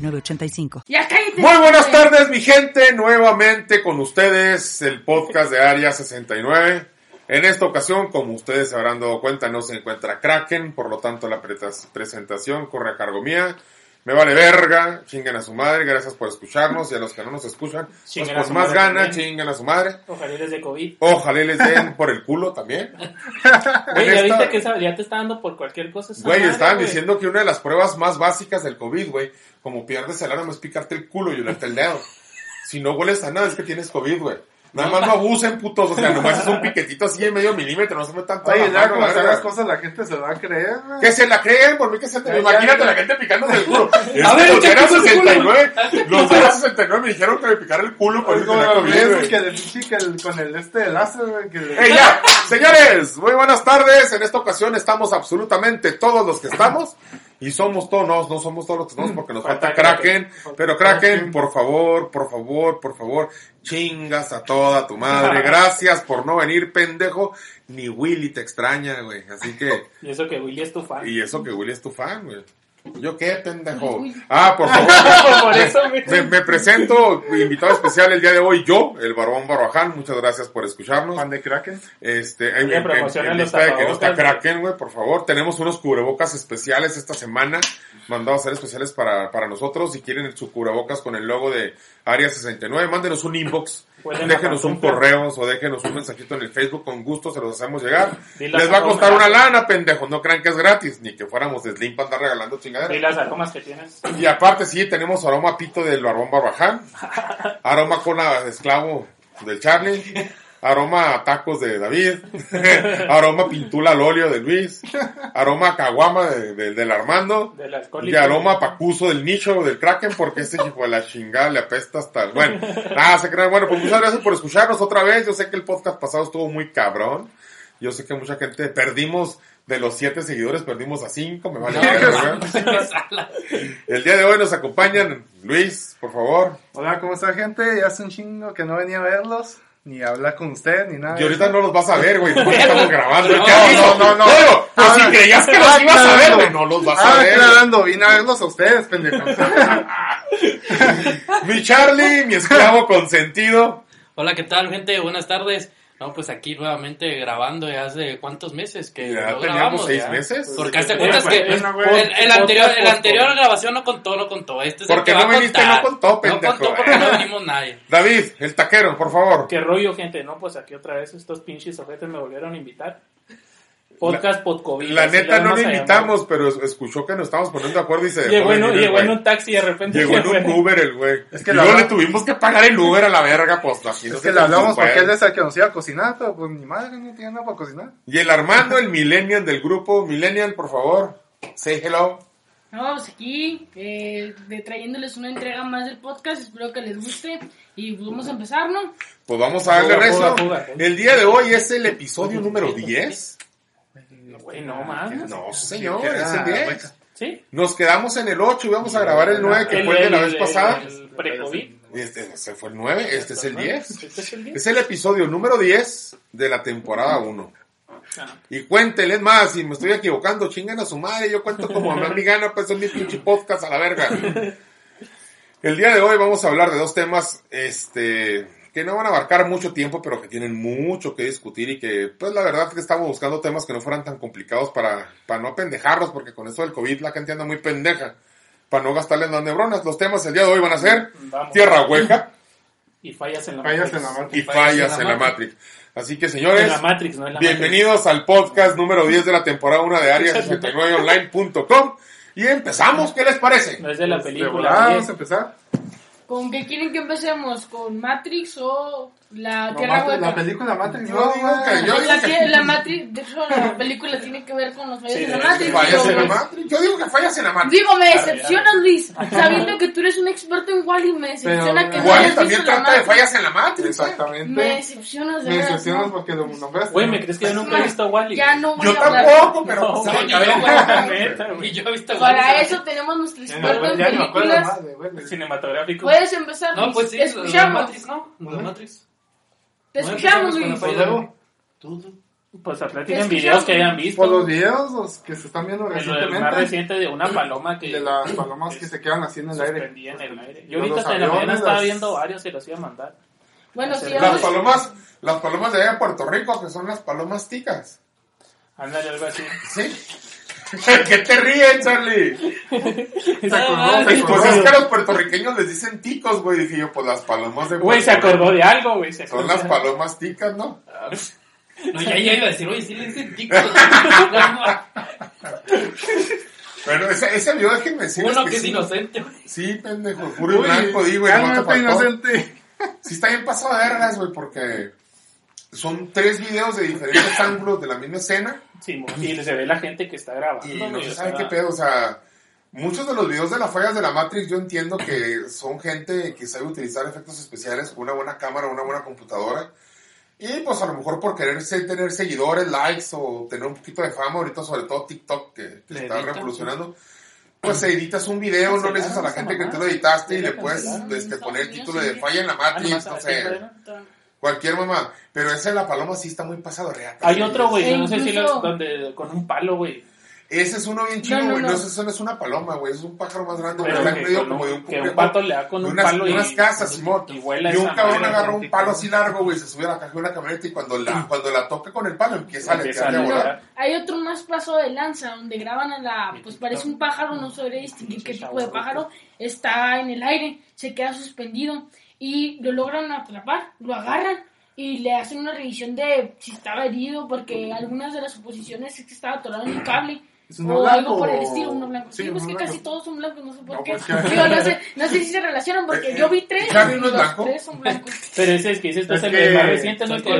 906985. Muy buenas tardes, mi gente. Nuevamente con ustedes el podcast de Área 69. En esta ocasión, como ustedes se habrán dado cuenta, no se encuentra Kraken, por lo tanto la presentación corre a cargo mía. Me vale verga, chinguen a su madre, gracias por escucharnos y a los que no nos escuchan, pues por más gana, chinguen a su madre. Ojalá les dé COVID. Ojalá les den por el culo también. Güey, ya viste que esa, ya te está dando por cualquier cosa. Güey, estaban güey. diciendo que una de las pruebas más básicas del COVID, güey, como pierdes el arma es picarte el culo y olerte el dedo. Si no hueles a nada es que tienes COVID, güey. Nada más no abusen, putos. O sea, nomás es un piquetito así de medio milímetro, no se me tanto. Oye, la ya como la están las cosas, la gente se lo va a creer, güey. Que se la creen, por mí que se te... Imagínate ya, la gente picándose el culo. A ver, los de ¿qué era puso el culo? 69, los de era 69 me dijeron que me picara el culo por eso los que pinche que el- con el este de láser, güey, que ¡Ey, ya! Señores, muy buenas tardes. En esta ocasión estamos absolutamente todos los que estamos. Y somos todos, no, no somos todos los que estamos porque nos falta Falta Kraken. Kraken. Pero Kraken, por favor, por favor, por favor, chingas a toda tu madre. Gracias por no venir, pendejo. Ni Willy te extraña, güey. Así que, Y eso que Willy es tu fan. y eso que Willy es tu fan, güey. ¿Yo qué, pendejo? Ah, por favor. Por eso, güey. Me, me presento, invitado especial el día de hoy, yo, el Barbón Barbaján. Muchas gracias por escucharnos. fan de Kraken. Este, en, en- en lista de que no está Kraken, güey, por favor. Tenemos unos cubrebocas especiales esta semana, mandados a ser especiales para, para nosotros. Si quieren su cubrebocas con el logo de Área 69, mándenos un inbox, déjenos un correo o déjenos un mensajito en el Facebook, con gusto se los hacemos llegar. Les va a costar una lana, pendejo, no crean que es gratis, ni que fuéramos de Slim para andar regalando Y las aromas que tienes. Y aparte sí, tenemos aroma pito del Barbón Barbaján, aroma cola de esclavo del Charlie, aroma a tacos de David, aroma pintula al óleo de Luis, aroma caguama de, de- del Armando, De las y aroma pacuso del nicho del Kraken, porque ese hijo de la chingada le apesta hasta... Bueno, nada, se crean. Bueno, pues muchas gracias por escucharnos otra vez. Yo sé que el podcast pasado estuvo muy cabrón. Yo sé que mucha gente perdimos... De los siete seguidores perdimos a cinco, me vale. El día de hoy nos acompañan Luis, por favor. Hola, ¿cómo está, gente? Ya hace un chingo que no venía a verlos, ni a hablar con usted, ni nada. Y ahorita no los vas a ver, güey, porque estamos grabando. No, no, no, no. Pero, pues Ah, si creías que ah, los ibas a ver, güey, no los vas a Ah, ver. aclarando, vine a verlos a ustedes, pendejo. Mi Charlie, mi esclavo consentido. Hola, ¿qué tal, gente? Buenas tardes. No, pues aquí nuevamente grabando ya hace cuántos meses que Ya no teníamos grabamos. seis ya? meses. Porque hazte Sí, cuentas pues, que el, anterior, el anterior grabación no contó, no contó. Este es el Porque que no va a viniste, contar. no contó, pendejo. No contó porque no venimos nadie. David, el taquero, por favor. ¿Qué rollo, gente? No, pues aquí otra vez estos pinches ojetes me volvieron a invitar. Podcast Podcovid. La así le neta no lo invitamos, pero es- escuchó que nos estábamos poniendo de acuerdo y se dejó Llegó, en, venir un- el llegó en güey. un taxi y de repente Llegó en un. Uber el güey. Es que y la luego le tuvimos que pagar el Uber a la verga, pues así no Es que le hablamos porque él es el que nos iba a cocinar, pero pues mi madre no tiene nada para cocinar. Y el Armando, el millennial del grupo. Millennial, por favor. Say hello. No, pues aquí, eh, de trayéndoles una entrega más del podcast, espero que les guste y pues vamos a empezar, ¿no? Pues vamos a darle rezo. El día de hoy es el episodio número 10. No, güey, no mames. No, señor, es el era- 10. ¿Sí? Nos quedamos en el 8 y vamos a grabar el 9 que fue el de la vez pasada. El, pre-COVID. Este ese fue el 9, este es el 10. Este es el día. Es el episodio número 10 de la temporada 1. Ah. Y cuéntenles más, si me estoy equivocando, chingan a su madre, yo cuento como a mi gana, pues es mi pinche podcast a la verga. El día de hoy vamos a hablar de dos temas, este, que no van a abarcar mucho tiempo, pero que tienen mucho que discutir y que, pues la verdad es que estamos buscando temas que no fueran tan complicados para, para no pendejarlos, porque con eso del COVID la gente anda muy pendeja, para no gastarle en las neuronas. Los temas el día de hoy van a ser Vamos. Tierra Hueca Y fallas en la Fallas Matrix. en la y fallas en la Matrix. Así que señores, En la Matrix, no en la Bienvenidos al podcast número 10 de la temporada 1 de Área69online.com. Y empezamos, ¿qué les parece? Matrix. No es de la Pues, película. vamos a empezar. ¿Con qué quieren que empecemos? ¿Con Matrix o La Tierra Matrix- Hueca. la película Matrix, Yo no, digo güey. que yo- la, tie- la Matrix, de hecho, la película tiene que ver con los fallos Sí, de la Matrix. Fallas en la digo, Matrix. Yo digo que fallas en la Matrix. Digo, me Claro, decepcionas, Luis. Sabiendo que tú eres un experto en Wally, me decepciona Pero, que no hayas también la trata de fallas en la Matrix. ¿eh? Exactamente. Me decepcionas, de Me verdad. decepcionas no. porque lo nombraste. Güey, ¿me crees que yo nunca he visto Wally? Ya no voy Yo a hablar. tampoco, pero... Yo, he visto Para Wally, eso tenemos nuestro experto en películas. Cinematográfico. Puedes empezar, No, pues sí, escuchamos. Matrix, ¿no? Matrix. Te escuchamos, Luis. Pues luego, Tú. Pues a ¿Te platican videos que hayan visto. por los videos los que se están viendo El, el más recientemente. reciente de una paloma que De las palomas que se quedan así en el aire. en el aire. Yo ahorita hasta en la mañana estaba las- viendo varios y los iba a mandar. Bueno, Las si Las palomas, las palomas de allá de Puerto Rico, que son las palomas ticas. Ándale, algo así. ¿Sí? ¿Qué te ríes, Charlie? Se Ah, acordó, se Pues acordó. es que a los puertorriqueños les dicen ticos, güey. Dije yo, pues las palomas de Güey, se acordó de algo, güey. se Son las palomas ticas, ¿no? No, ya, ya iba a decir, oye, sí le dicen tico. Pero ese, ese video, déjenme decirles Uno que que es sí. inocente, güey. Sí, pendejo, puro y blanco, digo, y no te inocente. Sí está bien pasado de vergas, güey, porque son tres videos de diferentes ángulos de la misma escena Sí, y se ve la gente que está grabando. y no se sabe qué pedo, o sea, muchos de los videos de las fallas de la Matrix yo entiendo que son gente que sabe utilizar efectos especiales con una buena cámara, una buena computadora. Y pues a lo mejor por querer tener seguidores, likes o tener un poquito de fama, ahorita sobre todo TikTok que, está revolucionando, pues editas un video, no le dices a la gente que tú lo editaste y le puedes este, poner el título de falla en la Ah, Matrix, no sé. Cualquier mamá. Pero ese de la paloma sí está muy pasado reata. Hay otro, güey, yo no sé si lo, donde, con un palo, güey. Ese es uno bien chido, No, no, güey. No, no. eso no es una paloma, güey. Es un pájaro más grande. Pero está en medio como de un, que pato le da con un unas, palo de y, unas casas, Simón. y Y un esa cabrón agarra un palo así largo, güey, se sube a la caja de una camioneta y cuando la, cuando la toca con el palo empieza a Empieza volar. Hay otro más paso de lanza donde graban a la, pues parece un pájaro, no sabré distinguir qué tipo de pájaro, está en el aire, se queda suspendido y lo logran atrapar, lo agarran y le hacen una revisión de si estaba herido porque algunas de las suposiciones es que estaba atorado en un cable. ¿Es uno o blanco algo por el estilo, uno blanco. Sí, Sí, pues uno que blanco. casi todos son blancos, no sé por No, qué. pues Digo, no, sé, no sé si se relacionan porque yo vi tres y no es los blanco. tres son blancos. Pero ese es que ese es Es el que más reciente, ¿no? Es que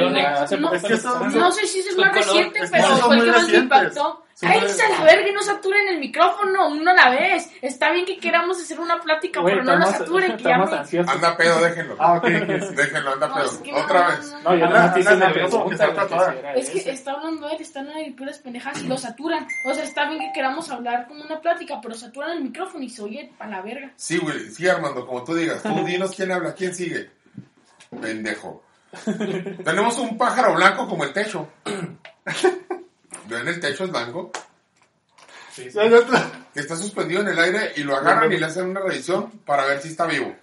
No, es está. No sé si es el más reciente, es pero fue el que más me impactó. Muy- dice la verga y no saturen el micrófono, no la ves. Está bien que queramos hacer una plática, Güey, pero no la estamos, saturen, que ya estamos me... ansiosos. Anda pedo, déjenlo. Ah, ok. Déjenlo, anda No, pedo. es que Otra no, vez. no, yo Anda- no te hice anda una nervioso porque pregunta. está güey, tatuada. si era Es que está hablando él, están ahí puras pendejas y lo saturan. O sea, está bien que queramos hablar como una plática, pero saturan el micrófono y se oye a la verga. Sí, güey. Sí, Armando, como tú digas. Tú dinos quién habla, quién sigue. Pendejo. Tenemos un pájaro blanco como el techo. ¿Ven el techo es blanco? Sí, sí. Hay otro. Que está suspendido en el aire y lo agarran y le hacen una revisión para ver si está vivo.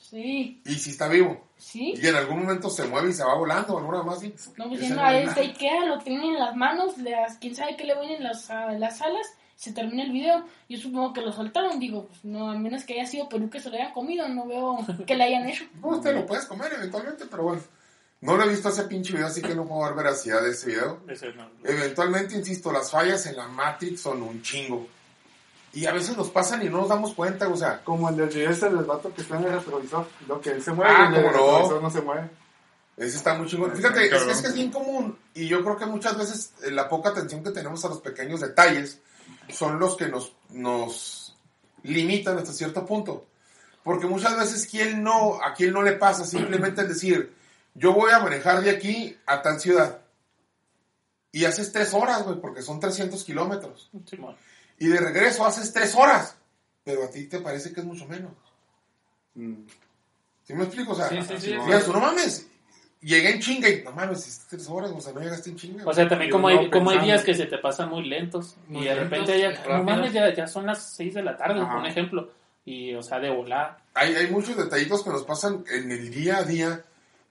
Sí, Y si está vivo. sí. Y en algún momento se mueve y se va volando o alguna más. ¿sí? No, pues ya no, no a es este Ikea lo tienen en las manos, las, quién sabe qué le ven en las, a las alas, se termina el video. Yo supongo que lo soltaron, digo, pues no, a menos que haya sido Perú que se lo hayan comido, no veo que le hayan hecho. Pues te lo puedes comer eventualmente, pero bueno. No lo he visto ese pinche video, así que no puedo dar veracidad de ese video. Ese no. Eventualmente, insisto, las fallas en la Matrix son un chingo. Y a veces nos pasan y no nos damos cuenta, o sea, Como el del video ese del vato que está en el retrovisor. Lo que él se mueve Ah, y el del ¿cómo no? retrovisor no se mueve. ese está muy chingón. Fíjate, es que, es que es bien común y yo creo que muchas veces eh, la poca atención que tenemos a los pequeños detalles son los que nos, nos limitan hasta cierto punto. Porque muchas veces, ¿quién no, a quién no le pasa simplemente el decir, yo voy a manejar de aquí a tal ciudad? Y haces tres horas, güey, porque son 300 kilómetros. Y de regreso haces tres horas. Pero a ti te parece que es mucho menos. Mm. ¿Sí me explico? O sea, Sí, sí, sí. digas tú, no mames, llegué en chinga y no mames, hiciste tres horas, o sea, no llegaste en chinga. O sea, también como hay, como hay días que se te pasan muy lentos Muy y de lentos, repente ya, no mames, ya, ya son las 6 de la tarde, por ejemplo. Y, o sea, de volar. hay, hay muchos detallitos que nos pasan en el día a día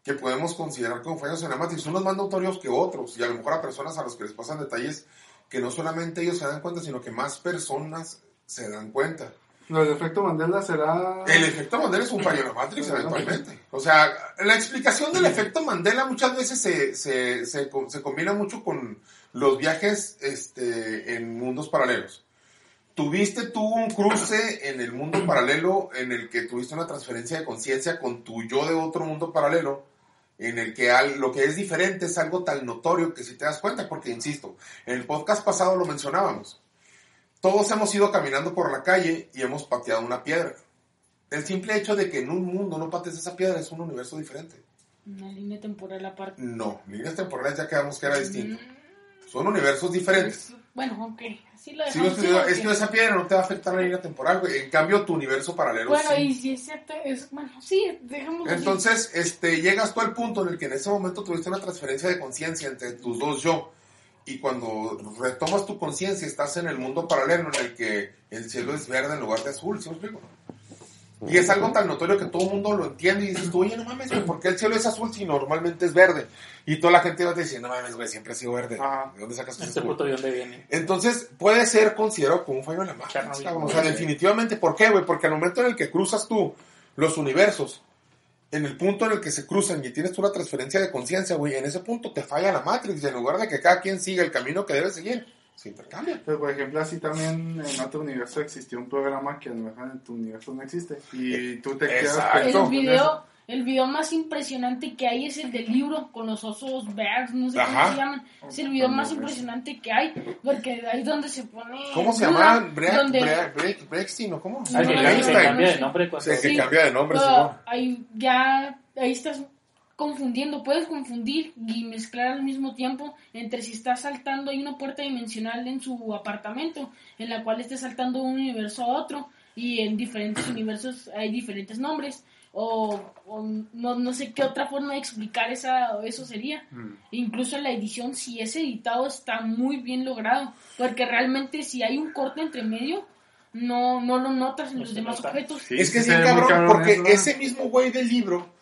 que podemos considerar como fallos en la matriz, unos más notorios que otros, y a lo mejor a personas a los que les pasan detalles que no solamente ellos se dan cuenta, sino que más personas se dan cuenta. Del efecto Mandela será. El efecto Mandela es un fallo en la Matrix eventualmente. O sea, la explicación del efecto Mandela muchas veces se, se, se, se combina mucho con los viajes este, en mundos paralelos. Tuviste tú un cruce en el mundo paralelo en el que tuviste una transferencia de conciencia con tu yo de otro mundo paralelo en el que al- lo que es diferente es algo tan notorio que si te das cuenta, porque insisto, en el podcast pasado lo mencionábamos. Todos hemos ido caminando por la calle y hemos pateado una piedra. El simple hecho de que en un mundo no patees esa piedra es un universo diferente. Una línea temporal aparte. No, líneas temporales ya quedamos que era distinto. Son universos diferentes. Bueno, ok. Así lo dejamos. sí, es que ok. esa piedra no te va a afectar la línea temporal, güey. En cambio, tu universo paralelo Bueno, sí. y si es cierto, es, bueno, sí, dejamos Entonces, este, llegas tú al punto en el que en ese momento tuviste una transferencia de conciencia entre tus dos yo. Y cuando retomas tu conciencia, estás en el mundo paralelo en el que el cielo es verde en lugar de azul, ¿sí me explico? Y es algo tan notorio que todo el mundo lo entiende y dices tú, oye, no mames, güey, ¿por qué el cielo es azul si normalmente es verde? Y toda la gente va a decir, no mames, güey, siempre ha sido verde. Ajá. ¿De dónde sacas ese Este azul? puto de dónde viene. Entonces, puede ser considerado como un fallo en la Chernobyl. cabrón. O sea, definitivamente, ¿por qué, güey? Porque al momento en el que cruzas tú los universos, en el punto en el que se cruzan y tienes tú una transferencia de conciencia, güey, en ese punto te falla la Matrix. Y en lugar de que cada quien siga el camino que debe seguir, se intercambia. Pero por ejemplo, así también en otro universo existió un programa que a lo mejor en tu universo no existe. Y tú te quedas Exacto. pensando El video, el video más impresionante que hay es el del libro con los osos bears, no sé Ajá. cómo se llaman. Es el video más impresionante que hay, porque ahí es donde se pone. ¿Cómo se llama? Break, donde- Break, Break, Breakstein, ¿o cómo? No, cambia- no, se no, cambia de nombre. Sí, que cambia de nombre, ahí ya, ahí estás confundiendo, puedes confundir y mezclar al mismo tiempo entre si estás saltando, hay una puerta dimensional en su apartamento, en la cual estés saltando de un universo a otro, y en diferentes universos hay diferentes nombres, o, o no, no sé qué otra forma de explicar esa, eso sería. Incluso en la edición, si es editado, está muy bien logrado, porque realmente si hay un corte entre medio, no, no lo notas en No los demás nota. objetos. Sí, es que sí cabrón, cabrón porque eso, ¿no? ese mismo güey del libro,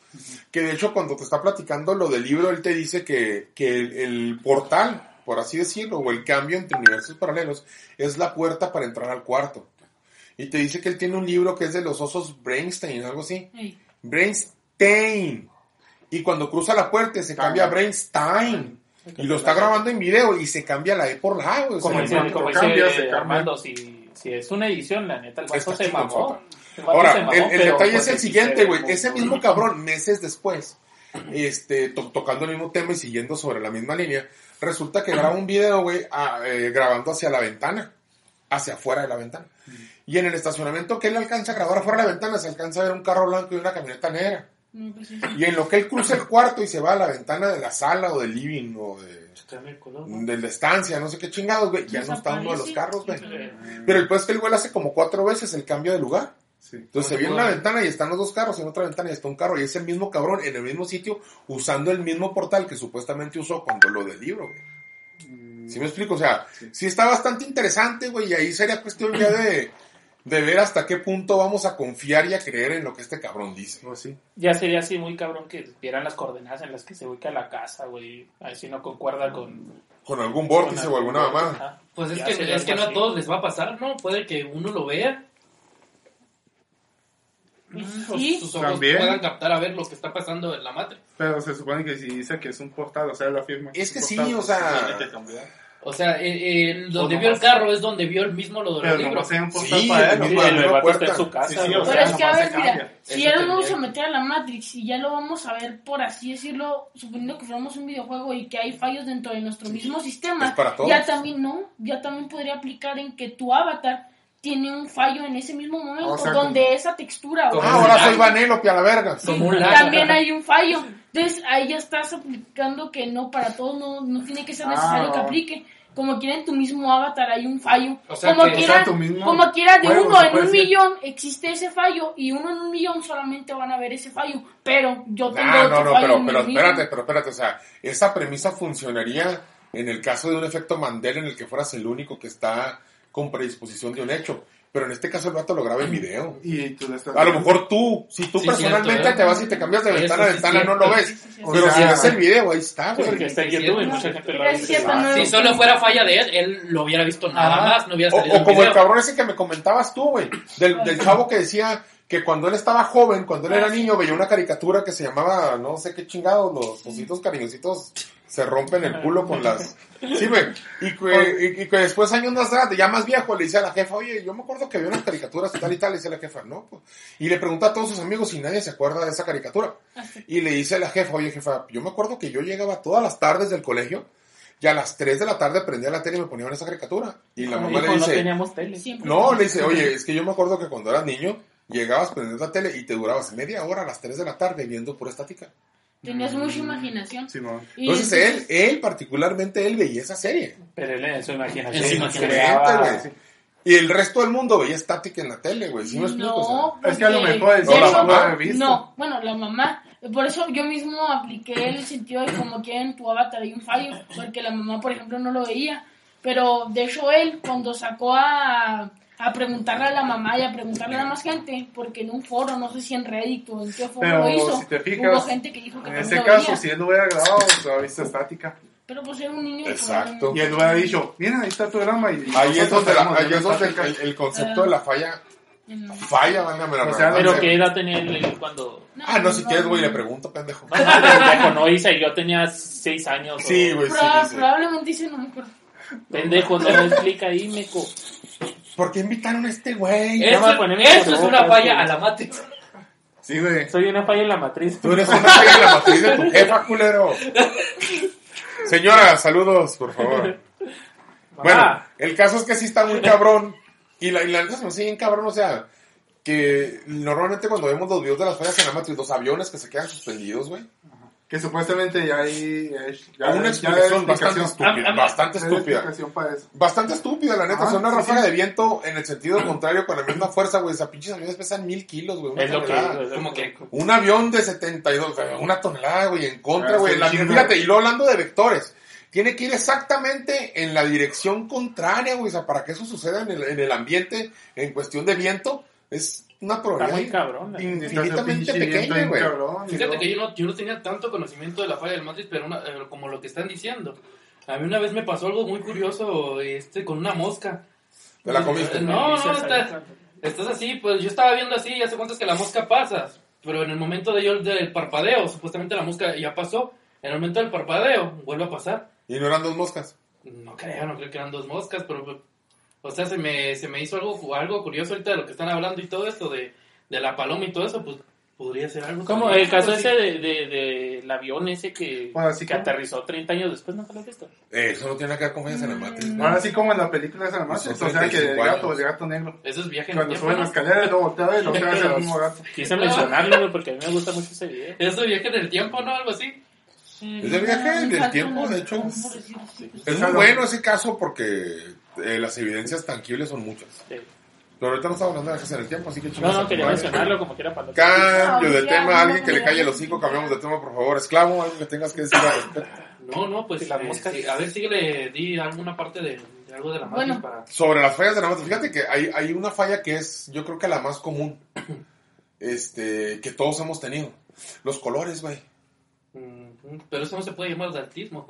que de hecho cuando te está platicando lo del libro, él te dice que, que el, el portal, por así decirlo, o el cambio entre universos paralelos, es la puerta para entrar al cuarto. Y te dice que él tiene un libro que es de los osos Brainstein, algo así. Brainstein. Y cuando cruza la puerta se cambia a Brainstein. Y lo está grabando en video y se cambia la E por la A, güey. O sea, Como en dice, cuanto como cambia, dice se cambia. Armando, si, si es una edición, la neta, el se mamó. Ahora, mamó, el, el pero detalle es el siguiente, güey. Ese mismo cabrón, meses después, este, to- tocando el mismo tema y siguiendo sobre la misma línea, resulta que graba un video, güey, eh, grabando hacia la ventana, hacia afuera de la ventana. Y en el estacionamiento que él alcanza a grabar afuera de la ventana, se alcanza a ver un carro blanco y una camioneta negra. Pues sí. Y en lo que él cruza el cuarto y se va a la ventana de la sala o del living o de, de la estancia, no sé qué chingados, güey, ya no está uno de los carros, güey. Pero el pues es que el güey hace como cuatro veces el cambio de lugar. Sí. Entonces se viene una ventana y están los dos carros, en otra ventana y está un carro, y es el mismo cabrón en el mismo sitio, usando el mismo portal que supuestamente usó cuando lo del libro, güey. Mm, ¿Sí me explico? O sea, sí está bastante interesante, güey, y ahí sería cuestión ya de, de ver hasta qué punto vamos a confiar y a creer en lo que este cabrón dice. Pues sí. Ya sería así muy cabrón que vieran las coordenadas en las que se ubica la casa, güey. A ver si no concuerda con... Con algún vórtice con o alguna. Ajá. Pues es Ya que, es que no a todos les va a pasar, ¿no? Puede que uno lo vea, Sí. sus ojos También. puedan captar a ver lo que está pasando en la matriz. Pero se supone que si dice que es un portal, o sea, lo afirma. Es que sí, portal, o sea- Tiene que cambiar. O sea, eh, eh, donde O vio el carro es donde vio el mismo lo de Pero los no libros. sea un portal Sí, para él, ¿no? la el en su casa, Sí, sí, Pero sea, es que, a ver, mira, si ya nos vamos a meter a la Matrix y ya lo vamos a ver, por así decirlo, suponiendo que fuéramos un videojuego y que hay fallos dentro de nuestro mismo sistema, Es para todos. ya también, no, ya también podría aplicar en que tu avatar tiene un fallo en ese mismo momento, O sea, donde como- esa textura o Ah, ahora soy. Vanellope a la verga. Sí, Como un también hay un fallo. Entonces ahí ya estás aplicando que no para todos no, no tiene que ser necesario Ah. que aplique. Como quiera en tu mismo avatar hay un fallo. O sea como que- o quiera, sea, tu mismo como quiera de juego, uno en un decir. millón existe ese fallo y uno en un millón solamente van a ver ese fallo. Pero yo tengo Ah, otro no, no, fallo pero, en pero espérate, pero espérate, o sea, esa premisa funcionaría en el caso de un efecto Mandela en el que fueras el único que está con predisposición de un hecho. Pero en este caso el vato lo graba en video. Y tú le estás A lo mejor tú, si tú Sí, personalmente cierto, te vas y te cambias de Eso ventana a sí ventana, es no lo ves. Sí, sí, sí. O Pero si ves el video, ahí está, Sí, güey. porque está en YouTube y mucha gente lo Ah, Si solo fuera falla de él, él lo hubiera visto nada Ajá. más, no hubiera O, salido o en como el video. cabrón ese que me comentabas tú, güey. Del, del chavo que decía que cuando él estaba joven, cuando él era niño, veía una caricatura que se llamaba, no sé qué chingados, los ositos cariñositos se rompen el culo con las... Sí, güey. Y, que- y- y que después, años más tarde, ya más viejo, le dice a la jefa, oye, yo me acuerdo que había unas caricaturas tal y tal, le dice la jefa, no, pues. Y le pregunta a todos sus amigos si nadie se acuerda de esa caricatura. Y le dice a la jefa, oye, jefa, yo me acuerdo que yo llegaba todas las tardes del colegio y a las 3 de la tarde prendía la tele y me ponían esa caricatura. Y la mamá le no dice, teníamos tele. Siempre no, le dice, oye, es que yo me acuerdo que cuando eras niño, llegabas prendiendo la tele y te durabas media hora a las 3 de la tarde viendo pura estática. Tenías mucha imaginación. Y Entonces él, él particularmente, él veía esa serie. Pero él en su imaginación. En su imaginación. Y el resto del mundo veía estática en la tele, güey. ¿Sí me explico? O No, Es que a lo mejor hecho, no lo había visto. No, bueno, la mamá. Por eso yo mismo apliqué el sentido de como que en tu avatar hay un fallo, porque la mamá, por ejemplo, no lo veía. Pero de hecho él, cuando sacó a, a preguntarle a la mamá y a preguntarle a más gente, porque en un foro, no sé si en Reddit o en qué foro Pero lo hizo, si te fijas, hubo gente que dijo que En ese lo caso, veía. si él lo hubiera grabado, se hubiera visto estática. Pero pues era un niño. Exacto. Y él hubiera dicho, mira, ahí está tu drama. Y Ahí es donde, la- ahí es donde el, el- concepto de la falla No, falla, válgame la O sea, Pero redundancia. qué edad tenía él cuando. Ah, no, si quieres, güey, le pregunto, pendejo. Pendejo, no hice, yo tenía seis años. o- Sí, güey, Proba- sí. Probablemente dice no me acuerdo. Pendejo, no me explica ahí, meco. ¿Por qué invitaron a este güey? Eso, es una falla a la Matrix. Sí, güey. Soy una falla en la matriz. Tú eres una falla en la matriz de tu jefa, culero. Señora, saludos, por favor. Bueno, el caso es que sí está muy cabrón. Y la, y la neta se me hace bien cabrón, o sea, que normalmente cuando vemos los videos de las fallas en la matriz, los aviones que se quedan suspendidos, güey. Que supuestamente ya hay... Ya, Una ya explicación hay bastante explicación. estúpida. Ah, ah, Bastante estúpida. Bastante estúpida, la neta. Ah, o sea, una sí, ráfaga sí. de viento en el sentido contrario con la misma fuerza, güey. Esas pinches aviones pesan mil kilos, güey. Es lo que. tonelada. es lo Como que Un avión de 72, o sea, una tonelada, güey, en contra, Ah, güey. Fíjate, y luego hablando de vectores, tiene que ir exactamente en la dirección contraria, güey. O sea, para que eso suceda en el, en el ambiente, en cuestión de viento, es una Está probabilidad muy cabrón. eh. infinitamente pequeña, güey. Fíjate que yo no, yo no tenía tanto conocimiento de la falla del Matrix, pero una- eh, como lo que están diciendo. A mí una vez me pasó algo muy curioso este, con una mosca. ¿Te la comiste? No, no, estás, estás así, pues yo estaba viendo así, ya sé cuántas que la mosca pasa. Pero en el momento de yo del parpadeo, supuestamente la mosca ya pasó. En el momento del parpadeo, vuelve a pasar. Y no eran dos moscas. No creo, no creo que eran dos moscas, pero... O sea, se me, se me hizo algo, algo curioso ahorita de lo que están hablando y todo esto de, de la paloma y todo eso, pues podría ser algo. Como el caso así. ese de, de, del avión ese que, Bueno, así que como- aterrizó 30 años después, ¿no te lo has visto? Eh, eso no tiene nada que ver con fallas en la matriz. güey. Ahora sí como en la película esa de Matrix, Son o sea que el 35 gato, el gato negro. Eso es viaje en el Cuando tiempo. sube la ¿no? escalera y luego voltea y lo otra vez el mismo gato. Quise mencionarlo, porque a mí me gusta mucho ese video. Eso es viaje en el tiempo, ¿no? Algo así. Es de viaje del tiempo, de hecho. Es muy bueno ese caso porque eh, las evidencias tangibles son muchas. Sí. Pero ahorita no estamos hablando de viajes en el tiempo, así que No, a no, tu quería mencionarlo como quiera para los... Cambio de No, tema, alguien no, que le no, calle no. los cinco, cambiamos de tema, por favor. Esclavo, algo que tengas que decir al respecto. No, no, pues Y las eh, moscas. sí, a ver, síguele, di alguna parte de, de algo de la Matrix Bueno. para... Sobre las fallas de la matriz, fíjate que hay, hay una falla que es, yo creo que la más común, este, que todos hemos tenido. Los colores, güey. Mm, Pero eso no se puede llamar daltismo.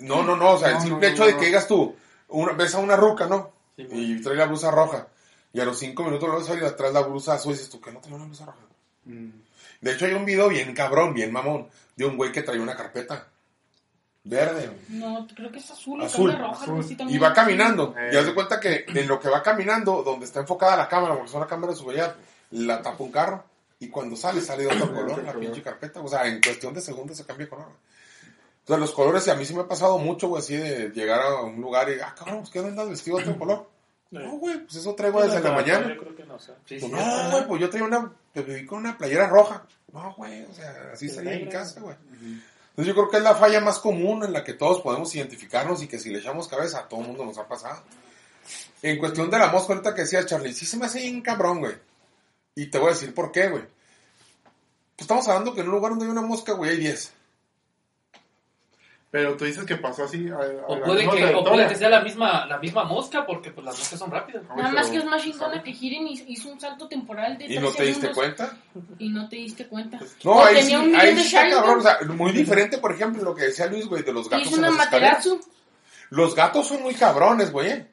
No, no, no, o sea, el No, simple no, hecho no, de no. que digas tú, una, ves a una ruca, ¿no? Sí, y trae la blusa roja. Y a los cinco minutos lo ves salir atrás la blusa azul y dices tú, que no trae una blusa roja? Mm. De hecho, hay un video bien cabrón, bien mamón, de un güey que trae una carpeta verde No, creo que es azul, Azul, azul, roja, algo así y va caminando. Eh. Y haz de cuenta que en lo que va caminando, donde está enfocada la cámara, porque es una cámara de seguridad, la tapa un carro. Y cuando sale, sale de otro color, la pinche carpeta. O sea, en cuestión de segundos se cambia de color. Entonces, los colores, y a mí sí me ha pasado mucho, güey, así de llegar a un lugar y, ah, cabrón, pues, ¿qué andas vestido de otro color? No, güey, pues eso traigo desde la mañana. Yo creo que no, o sea. Sí, Pues sí, no, güey, pues yo traía una, te pedí con una playera roja. No, güey, o sea, así Pues salía en mi casa, güey. Entonces yo creo que es la falla más común en la que todos podemos identificarnos y que si le echamos cabeza a todo el mundo nos ha pasado. En cuestión de la mosca, ahorita que decía Charlie, sí se me hace bien cabrón, güey. Y te voy a decir por qué, güey. Pues estamos hablando que en un lugar donde hay una mosca, güey, hay 10. Pero tú dices que pasó así. A, a O la puede, que, o puede que sea la misma, la misma mosca, porque pues las moscas son rápidas. Nada más que es más chingona que Jiren hizo hizo un salto temporal de ¿Y no te diste segundos cuenta? Y no te diste cuenta. No, O ahí sí, tenía un millón ahí de sí está cabrón. O sea, muy diferente, por ejemplo, lo que decía Luis, güey, de los gatos hizo en una las escaleras. Materatsu. Los gatos son muy cabrones, güey. eh.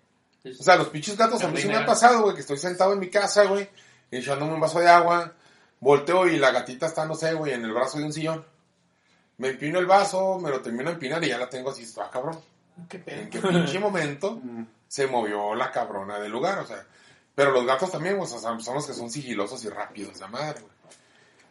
O sea, los pinches gatos a mí sí me ha pasado, güey, que estoy sentado en mi casa, güey, echándome un vaso de agua, volteo y la gatita está, no sé, güey, en el brazo de un sillón. Me empino el vaso, me lo termino de empinar y ya la tengo así, está cabrón. Qué pedo. ¿En qué pinche momento se movió la cabrona del lugar? O sea, pero los gatos también, pues, o sea, son los que son sigilosos y rápidos, la madre, güey.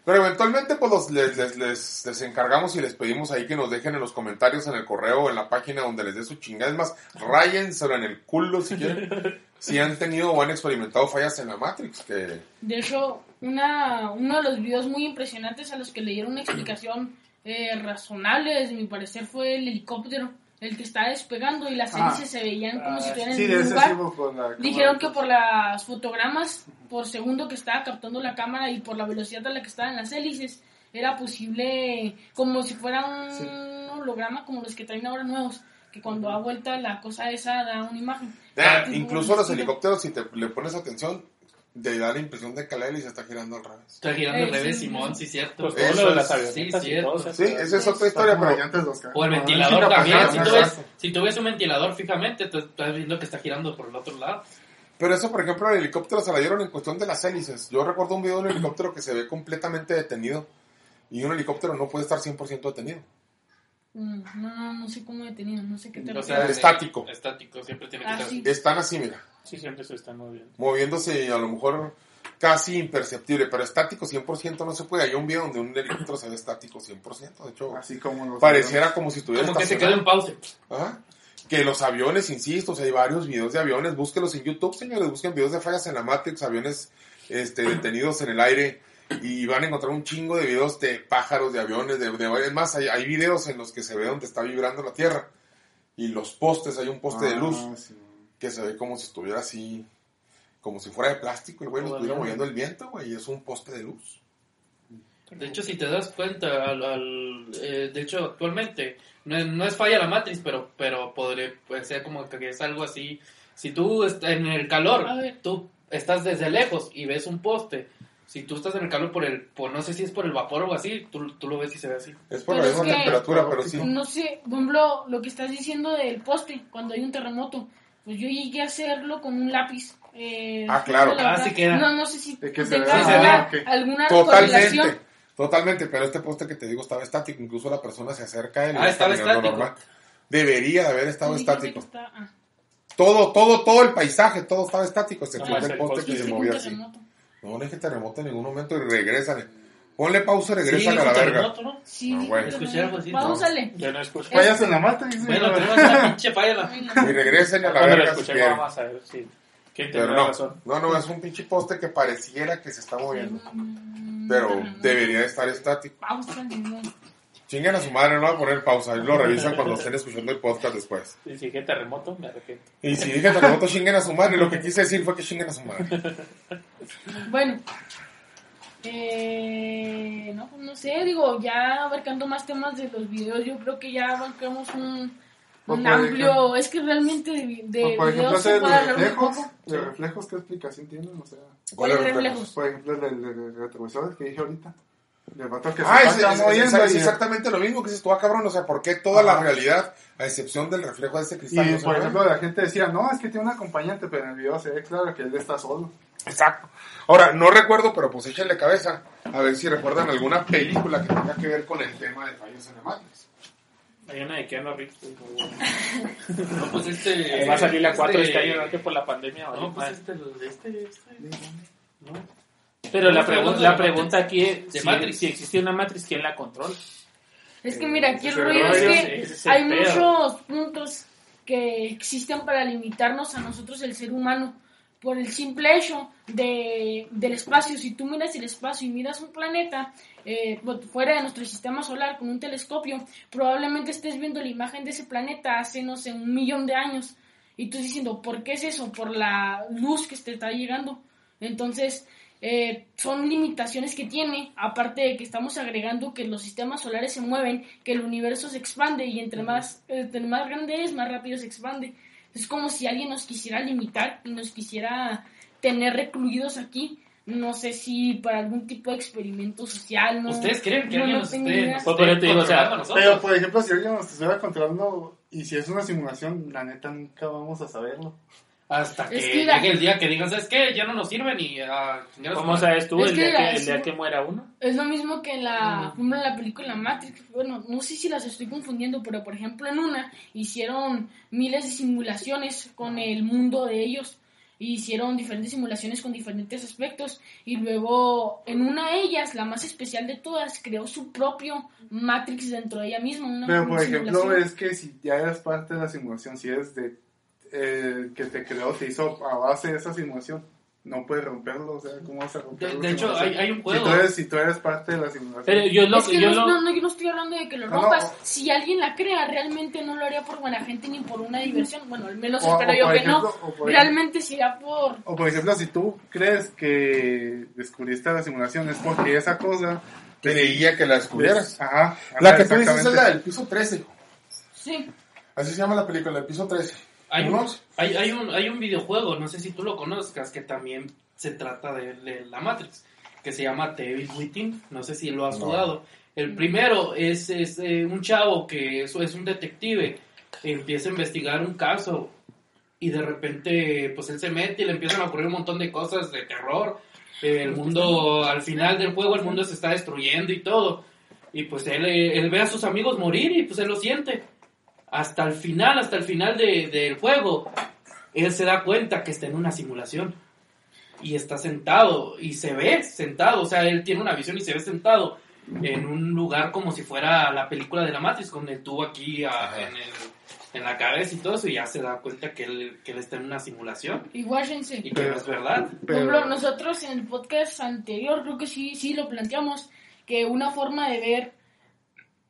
Pero eventualmente, pues, los, les, les, les, les encargamos y les pedimos ahí que nos dejen en los comentarios, en el correo, o en la página donde les dé su chingada. Es más, rayenselo en el culo si quieren. si han tenido o han experimentado fallas en la Matrix, que... De hecho, una, uno de los videos muy impresionantes a los que le dieron una explicación eh, razonable, desde mi parecer, fue el helicóptero, el que estaba despegando y las Ah. hélices se veían como Ah, si estuvieran Sí, en un lugar. la Dijeron que por las fotogramas por segundo que estaba captando la cámara y por la velocidad a la que estaban las hélices, era posible, como si fuera un Sí. holograma como los que traen ahora nuevos, que cuando da vuelta la cosa esa da una imagen. Ah, incluso los helicópteros, si te le pones atención, te da la impresión de que la hélice está girando al revés. Está girando al revés, Simón, sí. cierto. Pues todo lo de las avionetas sí, y todo. Sí, esa es otra historia, pero... llantas de los. O el Como ventilador también. Si tú, ves, Exacto. si tú ves un ventilador fijamente, tú estás viendo que está girando por el otro lado. Pero eso, por ejemplo, el helicóptero se la dieron en cuestión de las hélices. Yo recuerdo un video de un helicóptero que se ve completamente detenido. Y un helicóptero no puede estar 100% detenido. Mm, No, no, no sé cómo detenido, no sé qué te O sea, Estático. Estático, siempre tiene que Ah, estar. Están así, mira. Sí, siempre se están moviendo. Moviéndose y a lo mejor casi imperceptible. Pero estático 100% no se puede. Hay un video donde un helicóptero se ve estático 100%. De hecho, Así como los pareciera como si estuviera Como que se quedó en pausa. Ajá. Que los aviones, insisto, o sea, hay varios videos de aviones, búsquenlos en YouTube, señores, busquen videos de fallas en la Matrix, aviones este, detenidos en el aire, y van a encontrar un chingo de videos de pájaros, de aviones, de, de es más, hay, hay videos en los que se ve donde está vibrando la Tierra, y los postes, hay un poste de luz Ah, sí. Que se ve como si estuviera así, como si fuera de plástico, el güey lo estuviera moviendo el viento, güey, y es un poste de luz. De hecho, si te das cuenta, al, al- eh, de hecho, actualmente, no es, no es falla la matriz, pero, pero podría puede ser como que es algo así. Si tú estás en el calor, tú estás desde lejos y ves un poste. Si tú estás en el calor por el, por no sé si es por el vapor o así, tú, tú lo ves y se ve así. Es por Pero la misma temperatura, pero sí. No sé, por ejemplo, lo que estás diciendo del poste, cuando hay un terremoto, pues yo llegué a hacerlo con un lápiz. eh, Ah, claro. la Ah, sí queda. No, no sé si De que se tenga se alguna, ve. alguna Totalmente, correlación. totalmente, pero este poste que te digo estaba estático, incluso la persona se acerca a él Ah, estaba estático. Debería de haber estado Sí, estático. está- ah. Todo, todo, todo el paisaje, todo estaba estático, excepto Ah, el poste que se movía así. terremoto. No, no es que terremoto en ningún momento y regrésale. Ponle pausa y regrésale Sí, a la verga. terremoto, ¿no? Sí, Ah. Escuché algo así, ¿no? Páusale. Yo no escuché. Fallas en la Matrix. sí, Bueno, ¿no? tenemos una pinche falla. la- Y regresen a la lo verga si escuché, quieren. vamos a ver si. ¿Quién Pero no, razón? no, no, es un pinche poste que pareciera que se está moviendo. Mm, Pero debería de estar estático. Páusale, no. Chinguen a su madre, no va a poner pausa. Lo revisan cuando estén escuchando el podcast después. Si dije terremoto, me arrepiento. Y si dije terremoto, chinguen a su madre. Lo que quise decir fue que chinguen a su madre. Bueno, eh, no, pues no sé, digo, ya abarcando más temas de los videos, yo creo que ya abarcamos un, un amplio, es que realmente de, de por ejemplo, videos se de puede hablar reflejos. poco. ¿De reflejos qué explicación tienen? O sea, ¿Cuáles ¿Cuáles reflejos? por ejemplo, el del del retrovisor que dije ahorita. Del vato que Ah, se es, está es- exactamente lo mismo que dices tú, ah, cabrón. O sea, ¿por qué toda la realidad, a excepción del reflejo de ese cristal? Y no por ejemplo, la gente decía, no, es que tiene un acompañante, pero en el video se ve claro que él está solo. Exacto. Ahora, no recuerdo, pero pues échenle cabeza a ver si recuerdan alguna película que tenga que ver con el tema de fallos Matrix. Hay una de Keanu Reeves. No, pues este. Va a salir la 4 este- este año, ¿no? Que por la pandemia. vale No, pues este, este, este. No. Pero la, hablando la pregunta aquí es: De si, Matrix. si existe una Matrix, ¿quién la controla? Es que mira, aquí el rollo es que es hay muchos puntos que existen para limitarnos a nosotros el ser humano por el simple hecho de, del espacio. Si tú miras el espacio y miras un planeta eh, fuera de nuestro sistema solar con un telescopio, probablemente estés viendo la imagen de ese planeta hace, no sé, un millón de años. Y tú estás diciendo, ¿por qué es eso? Por la luz que te está llegando. Entonces, eh, son limitaciones que tiene, aparte de que estamos agregando que los sistemas solares se mueven, que el universo se expande y entre más, entre más grande es, más rápido se expande. Es como si alguien nos quisiera limitar y nos quisiera tener recluidos aquí. No sé si para algún tipo de experimento social, ¿no? ¿Ustedes creen que no, alguien no nos esté, nos Pues digo, o sea? Pero, por ejemplo, si alguien nos estuviera controlando y si es una simulación, la neta nunca vamos a saberlo. Hasta que, Es que la- llegue el día que digas, es que ya no nos sirven y su ¿Cómo madre". sabes tú Es el que día la- que, el día es- que muera uno? Es lo mismo que en la, la película Matrix. Bueno, no sé si las estoy confundiendo, pero por ejemplo en una hicieron miles de simulaciones con el mundo de ellos. y Hicieron diferentes simulaciones con diferentes aspectos y luego en una de ellas, la más especial de todas, creó su propio Matrix dentro de ella misma. Una, Pero una por ejemplo, simulación. es que si ya eres parte de la simulación, si eres de eh, que te creó, te hizo a base de esa simulación, no puedes romperlo, o sea, ¿cómo vas a romperlo? de hecho, hay, hay un si juego. tú, eres, si tú eres parte de la simulación. Pero yo lo Es que yo no, lo- no, no, yo no estoy hablando de que lo No, no. rompas. Si alguien la crea, realmente no lo haría por buena gente ni por una diversión. Bueno, al menos O- espero o yo por que ejemplo- no. Realmente sería por... O por ejemplo, si tú crees que descubriste la simulación, es porque esa cosa... Creía que la descubrieras. Ajá. La que tú dices es la del piso 13. Sí. Así se llama la película, el piso 13. Hay un, hay, hay, un, hay un videojuego, no sé si tú lo conozcas, que también se trata de, de la Matrix, que se llama The Evil Within, no sé si lo has No. jugado. El primero es, es eh, un chavo que es, es un detective, empieza a investigar un caso y de repente pues él se mete y le empiezan a ocurrir un montón de cosas de terror. El mundo, al final del juego, el mundo se está destruyendo y todo. Y pues él, eh, él ve a sus amigos morir y pues él lo siente hasta el final, hasta el final de- del juego, él se da cuenta que está en una simulación. Y está sentado, y se ve sentado, o sea, él tiene una visión y se ve sentado en un lugar como si fuera la película de la Matrix, con el tubo aquí ah, en, el- en la cabeza y todo eso, y ya se da cuenta que él, que él está en una simulación Y guárdense. y que no es verdad. Por Pero- ejemplo, nosotros en el podcast anterior creo que sí, sí lo planteamos, que una forma de ver,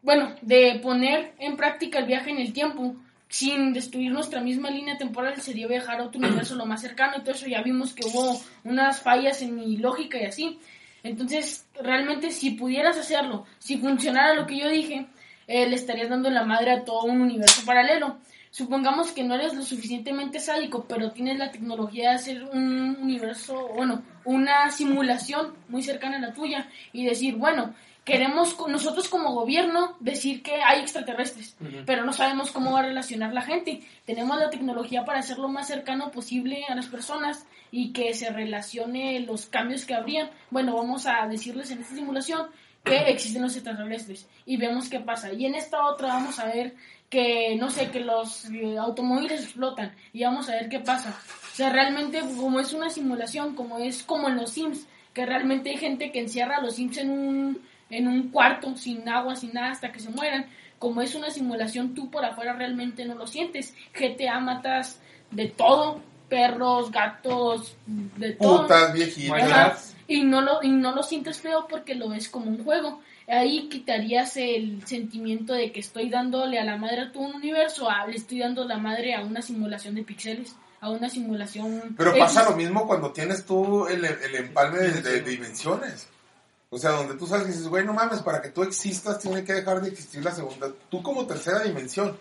bueno, de poner en práctica el viaje en el tiempo sin destruir nuestra misma línea temporal sería viajar a otro universo lo más cercano y todo eso ya vimos que hubo unas fallas en mi lógica y así. Entonces, realmente si pudieras hacerlo, si funcionara lo que yo dije, eh, le estarías dando la madre a todo un universo paralelo. Supongamos que no eres lo suficientemente sádico, pero tienes la tecnología de hacer un universo, bueno, una simulación muy cercana a la tuya y decir, bueno, queremos nosotros como gobierno decir que hay extraterrestres, pero no sabemos cómo va a relacionar la gente. Tenemos la tecnología para hacerlo más cercano posible a las personas y que se relacione los cambios que habrían. Bueno, vamos a decirles en esta simulación que existen los extraterrestres y vemos qué pasa. Y en esta otra vamos a ver que, no sé, que los eh, automóviles explotan y vamos a ver qué pasa. O sea, realmente como es una simulación, como es como en los Sims, que realmente hay gente que encierra a los Sims en un, en un cuarto sin agua, sin nada, hasta que se mueran. Como es una simulación, tú por afuera realmente no lo sientes. GTA matas de todo, perros, gatos, de todo. Putas, viejitas. Y no, lo, y no lo sientes feo porque lo ves como un juego. Ahí quitarías el sentimiento de que estoy dándole a la madre a todo un universo, a, le estoy dando la madre a una simulación de píxeles, a una simulación... Pero X. pasa lo mismo cuando tienes tú el, el empalme de, de- de dimensiones. O sea, donde tú sabes que dices, güey, no mames, para que tú existas tiene que dejar de existir la segunda. Tú como tercera dimensión,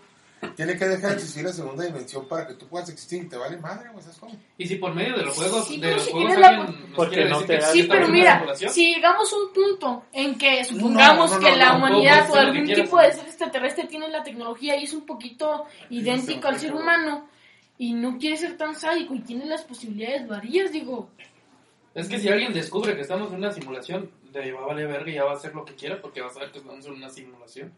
tiene que dejar de existir la segunda dimensión para que tú puedas existir y te vale madre, güey, ¿sabes cómo? Y si por medio de los juegos, Sí, de los si juegos la- Porque no te que da- Sí, pero mira, si llegamos a un punto en que supongamos No, no, que no, la no, humanidad no, o algún tipo de ser extraterrestre tiene la tecnología y es un poquito idéntico al ser humano y no quiere ser tan sádico y tiene las posibilidades varias, digo, Es que si alguien descubre que estamos en una simulación, de va a valer verga y ya va a hacer lo que quiera porque va a saber que estamos en una simulación.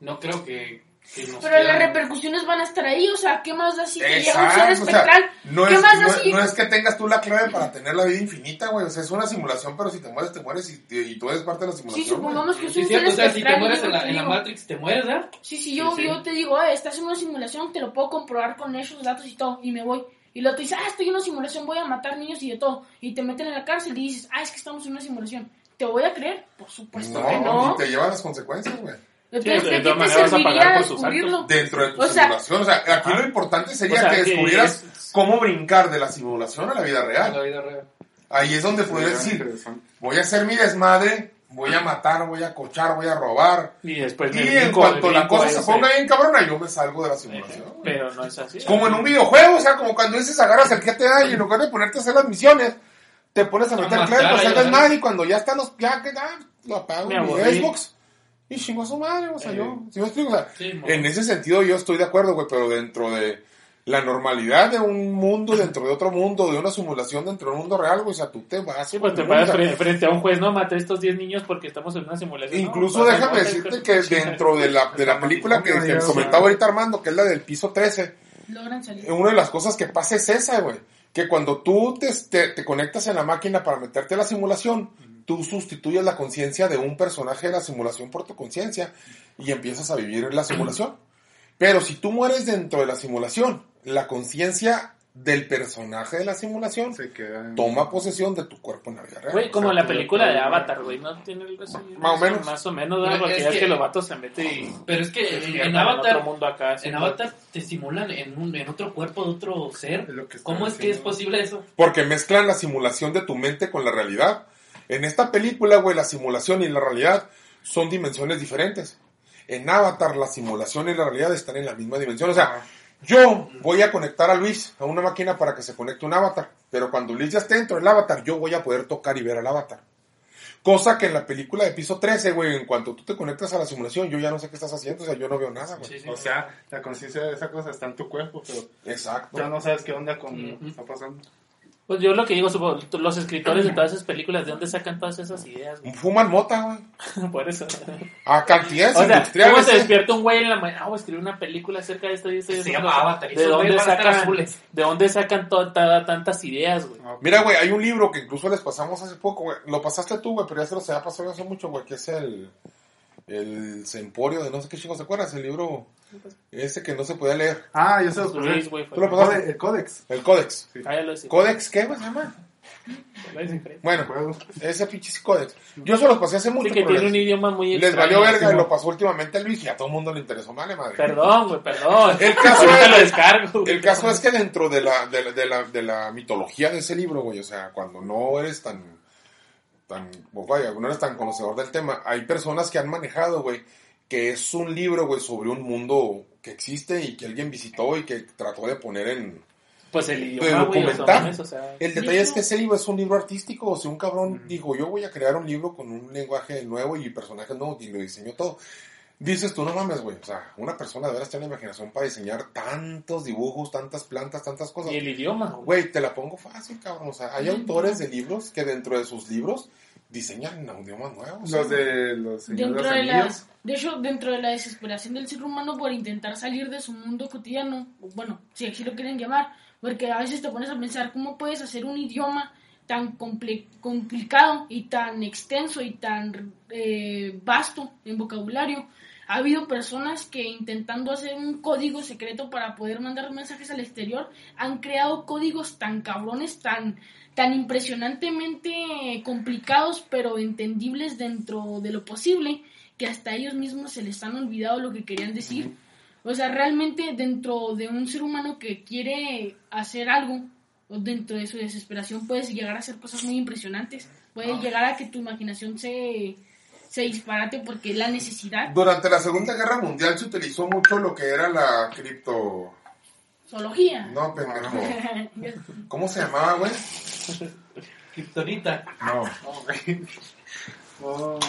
No creo que, que nos pero las quieran- repercusiones van a estar ahí, o sea, ¿qué más da si te llega un ser Exacto, o sea, espectral? no, ¿Qué es, más da no, si no es que tengas tú la clave para tener la vida infinita, güey. O sea, es una simulación, pero si te mueres, te mueres y, y tú eres parte de la simulación. Sí, supongamos que es Sí, un es ser cierto, o sea, si te espectral, mueres yo en la, en la Matrix, te mueres, ¿verdad? Sí, sí, yo, Sí, sí. yo te digo, eh, estás en una simulación, te lo puedo comprobar con esos datos y todo, y me voy. Y luego te dice, ah, estoy en una simulación, voy a matar niños y de todo. Y te meten en la cárcel y dices, ah, es que estamos en una simulación. ¿Te voy a creer? Por supuesto No, que no. y te llevan las consecuencias, güey. Entonces, Sí, de ¿de qué te a serviría pagar por sus descubrirlo? Dentro de tu O sea, simulación. O sea, aquí lo importante sería o sea, que que descubrieras es- cómo brincar de la simulación a la vida real. la vida real. Ahí es donde puedes decir, voy a hacer mi desmadre, voy a matar, voy a cochar, voy a robar. Y después Y me en brinco, cuanto me la cosa se ponga bien cabrona, yo me salgo de la simulación. Pero no es así. Como en un videojuego, o sea, como cuando dices agarras el GTA y en lugar de ponerte a hacer las misiones, te pones a meter a llevar. desmadre y cuando ya están los, ya que ya, lo apago mi. Xbox. Y chingo a su madre, o sea, Eh. yo, ¿sí me explico? O sea, Sí, en ese sentido yo estoy de acuerdo, güey, pero dentro de la normalidad de un mundo dentro de otro mundo, de una simulación dentro de un mundo real, güey. O sea, tú te vas. Sí, pues te frente, frente a un juez, no, maté a estos 10 niños porque estamos en una simulación. Incluso No, déjame no, decirte te- que dentro de la, de la película que, que comentaba ahorita Armando, que es la del piso 13, Logran salir. una de las cosas que pasa es esa, güey. Que cuando tú te, te, te conectas en la máquina para meterte a la simulación, tú sustituyes la conciencia de un personaje de la simulación por tu conciencia y empiezas a vivir en la simulación. Pero si tú mueres dentro de la simulación, la conciencia del personaje de la simulación Se toma posesión de tu cuerpo en la vida real. Güey, como O sea, la película de Avatar, güey, ¿no tiene algo así? Más o menos. Más o menos, Porque es ya es que, que- los vatos se meten y... Pero es que en, Avatar, mundo acá. así, en. Avatar te simulan en, un, en otro cuerpo de otro ser. Es lo que está ¿Cómo es que es posible eso? Porque mezclan la simulación de tu mente con la realidad. En esta película, güey, la simulación y la realidad son dimensiones diferentes. En Avatar, la simulación y la realidad están en la misma dimensión. O sea, yo voy a conectar a Luis a una máquina para que se conecte un avatar. Pero cuando Luis ya esté dentro del avatar, yo voy a poder tocar y ver al avatar. Cosa que en la película de piso 13, güey, en cuanto tú te conectas a la simulación, yo ya no sé qué estás haciendo, o sea, yo no veo nada, güey. Sí, sí. O sea, la conciencia de esa cosa está en tu cuerpo, pero Exacto. ya no sabes qué onda con lo que está pasando. Pues yo lo que digo, supongo, los escritores de todas esas películas, ¿de dónde sacan todas esas ideas? güey? Fuman mota, güey. Por eso. A cantidades O sea, ¿cómo industriales. se ¿eh? despierta un güey en la mañana? Ah, voy a escribir una película acerca de esto y esto y Se esto. llama Avatar, y ¿De dónde sacan, azules. ¿De dónde sacan tantas ideas, güey? Ah, Mira, güey, hay un libro que incluso les pasamos hace poco, güey. Lo pasaste tú, güey, pero ya se los había pasado hace mucho, güey, que es el, el Semporio de no sé qué chicos, ¿te acuerdas? El libro ese que no se podía leer. Ah, yo se lo Luis, fue- Tú lo El pasaste. El códex. El Códex. Ah, ya lo decía. ¿Códex qué, güey, se llama? Bueno, ese pinche Códex. Yo se los pasé hace mucho, Sí, que tiene les, un idioma muy les valió verga y lo pasó últimamente a Luis y a todo el mundo le interesó, vale, madre. Perdón, güey, perdón. El caso Ahorita es- lo descargo. güey. El caso es que dentro de la, de, la, de, la, de la mitología de ese libro, güey, o sea, cuando no eres tan, tan, o vaya, no eres tan conocedor del tema, hay personas que han manejado, güey, que es un libro, güey, sobre un mundo que existe y que alguien visitó y que trató de poner en... Pues el idioma, güey, o o sea, El detalle es que ese libro es un libro artístico, o sea, un cabrón dijo, yo voy a crear un libro con un lenguaje nuevo y personajes nuevos y lo diseñó todo. Dices tú, no mames, güey, o sea, una persona de veras tiene la imaginación para diseñar tantos dibujos, tantas plantas, tantas cosas. Y el idioma, güey. Güey, te la pongo fácil, cabrón. O sea, hay autores de libros que dentro de sus libros diseñan idiomas nuevos. Los ¿sí? de los Dentro de, la, de hecho, dentro de la desesperación del ser humano por intentar salir de su mundo cotidiano, bueno, si así lo quieren llamar, porque a veces te pones a pensar cómo puedes hacer un idioma tan comple- complicado y tan extenso y tan eh, vasto en vocabulario. Ha habido personas que intentando hacer un código secreto para poder mandar mensajes al exterior han creado códigos tan cabrones, tan, tan impresionantemente complicados pero entendibles dentro de lo posible que hasta ellos mismos se les han olvidado lo que querían decir. O sea, realmente dentro de un ser humano que quiere hacer algo, o dentro de su desesperación, puedes llegar a hacer cosas muy impresionantes. Puedes llegar a que tu imaginación se, se disparate porque la necesidad, Durante la Segunda Guerra Mundial se utilizó mucho lo que era la cripto... zoología. No, pendejo. ¿Cómo se llamaba, güey? Kryptonita. No. Oh,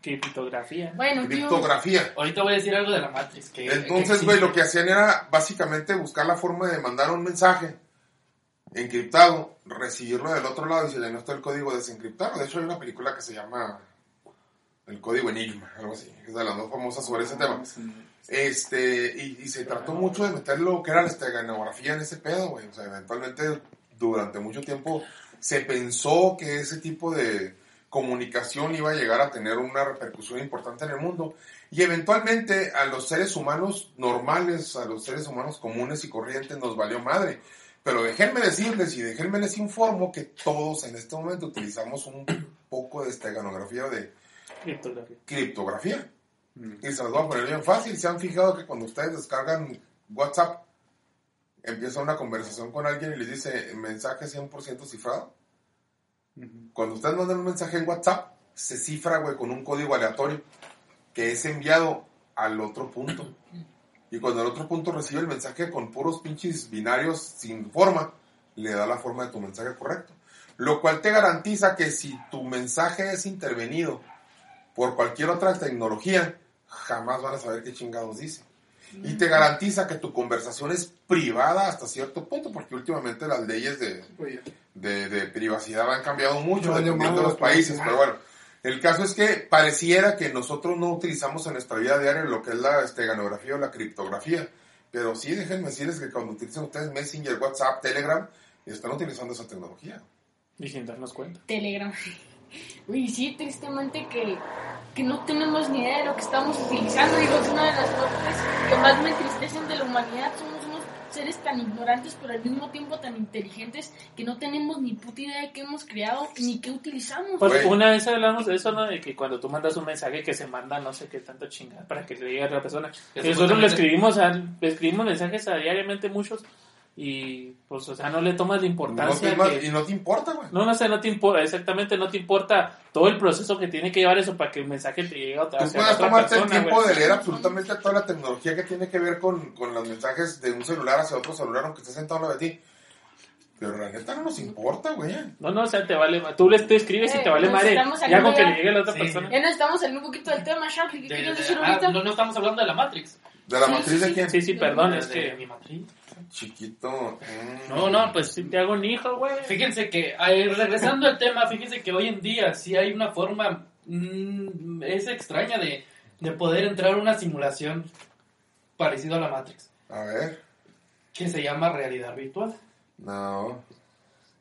Criptografía. bueno, Criptografía. Ahorita voy a decir algo de la Matrix. Que, Entonces, güey, lo que hacían era básicamente buscar la forma de mandar un mensaje encriptado, recibirlo del otro lado y si le no está el código desencriptado. De hecho, hay una película que se llama El Código Enigma, algo así, que es de las más famosas sobre ese tema. Este, y, y se trató mucho de meter lo que era la esteganografía en ese pedo, güey. O sea, eventualmente, durante mucho tiempo, se pensó que ese tipo de comunicación iba a llegar a tener una repercusión importante en el mundo. Y eventualmente a los seres humanos normales, a los seres humanos comunes y corrientes nos valió madre. Pero déjenme decirles y déjenme les informo que todos en este momento utilizamos un poco de esteganografía o de Criptografía. criptografía. Y se los voy a poner bien fácil. ¿Se han fijado que cuando ustedes descargan WhatsApp, empieza una conversación con alguien y les dice mensaje 100% cifrado? Cuando ustedes mandan un mensaje en WhatsApp, se cifra, güey, con un código aleatorio que es enviado al otro punto. Y cuando el otro punto recibe el mensaje con puros pinches binarios sin forma, le da la forma de tu mensaje correcto. Lo cual te garantiza que si tu mensaje es intervenido por cualquier otra tecnología, jamás van a saber qué chingados dice. Y te garantiza que tu conversación es privada hasta cierto punto, porque últimamente las leyes de, de, de privacidad han cambiado mucho No, dependiendo de los países, pero bueno. El caso es que pareciera que nosotros no utilizamos en nuestra vida diaria lo que es la esteganografía o la criptografía. Pero sí, déjenme decirles que cuando utilizan ustedes Messenger, WhatsApp, Telegram, están utilizando esa tecnología. Y sin darnos cuenta. Telegram. Uy, sí, tristemente que, que no tenemos ni idea de lo que estamos utilizando. Digo, es una de las partes que más me entristecen de la humanidad. Somos unos seres tan ignorantes, pero al mismo tiempo tan inteligentes, que no tenemos ni puta idea de qué hemos creado ni qué utilizamos. Pues una vez hablamos de eso, ¿no? De que cuando tú mandas un mensaje que se manda no sé qué tanto chingada para que le llegue a la persona. Y nosotros le escribimos, a, le escribimos mensajes a diariamente muchos y pues, o sea, no le tomas la No importancia. te- que- y no te importa, güey. No, no sé, no te importa, exactamente, no te importa todo el proceso que tiene que llevar eso para que el mensaje te llegue a otra, Tú puedes otra tomarte el persona, tiempo güey. de leer absolutamente toda la tecnología que tiene que ver con, con los mensajes de un celular hacia otro celular, aunque estés sentado al lado de ti. Pero la neta no nos importa, güey. No, no, o sea, te vale, tú le te escribes y Eh, te vale madre, estamos ya con que le llegue a la otra Sí. persona. Ya nos estamos saliendo un poquito del tema, Shark. ¿Qué De- de- decir ah, ahorita? no, no estamos hablando de la Matrix. ¿De la Sí, matriz sí, de quién? Sí, sí, perdón, De- es de que... mi matriz. Chiquito. mm. No, no, pues si te hago un hijo, güey. Fíjense que, eh, regresando al tema, fíjense que hoy en día sí hay una forma, mm, es extraña de, de poder entrar a una simulación parecida a la Matrix, A ver. que se llama realidad virtual. No.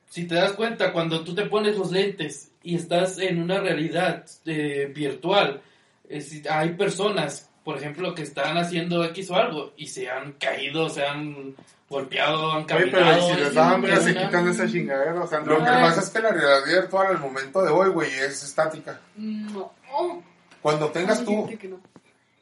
Si te das cuenta, cuando tú te pones los lentes y estás en una realidad eh, virtual, es- hay personas, por ejemplo, que están haciendo X o algo y se han caído, se han golpeado, han Oye, caminado. pero ¿y si les da hambre, se quitan esa chingadera. O sea, Lo no, que pasa es que la realidad virtual al momento de hoy, güey, es estática. No. Cuando tengas tú... no.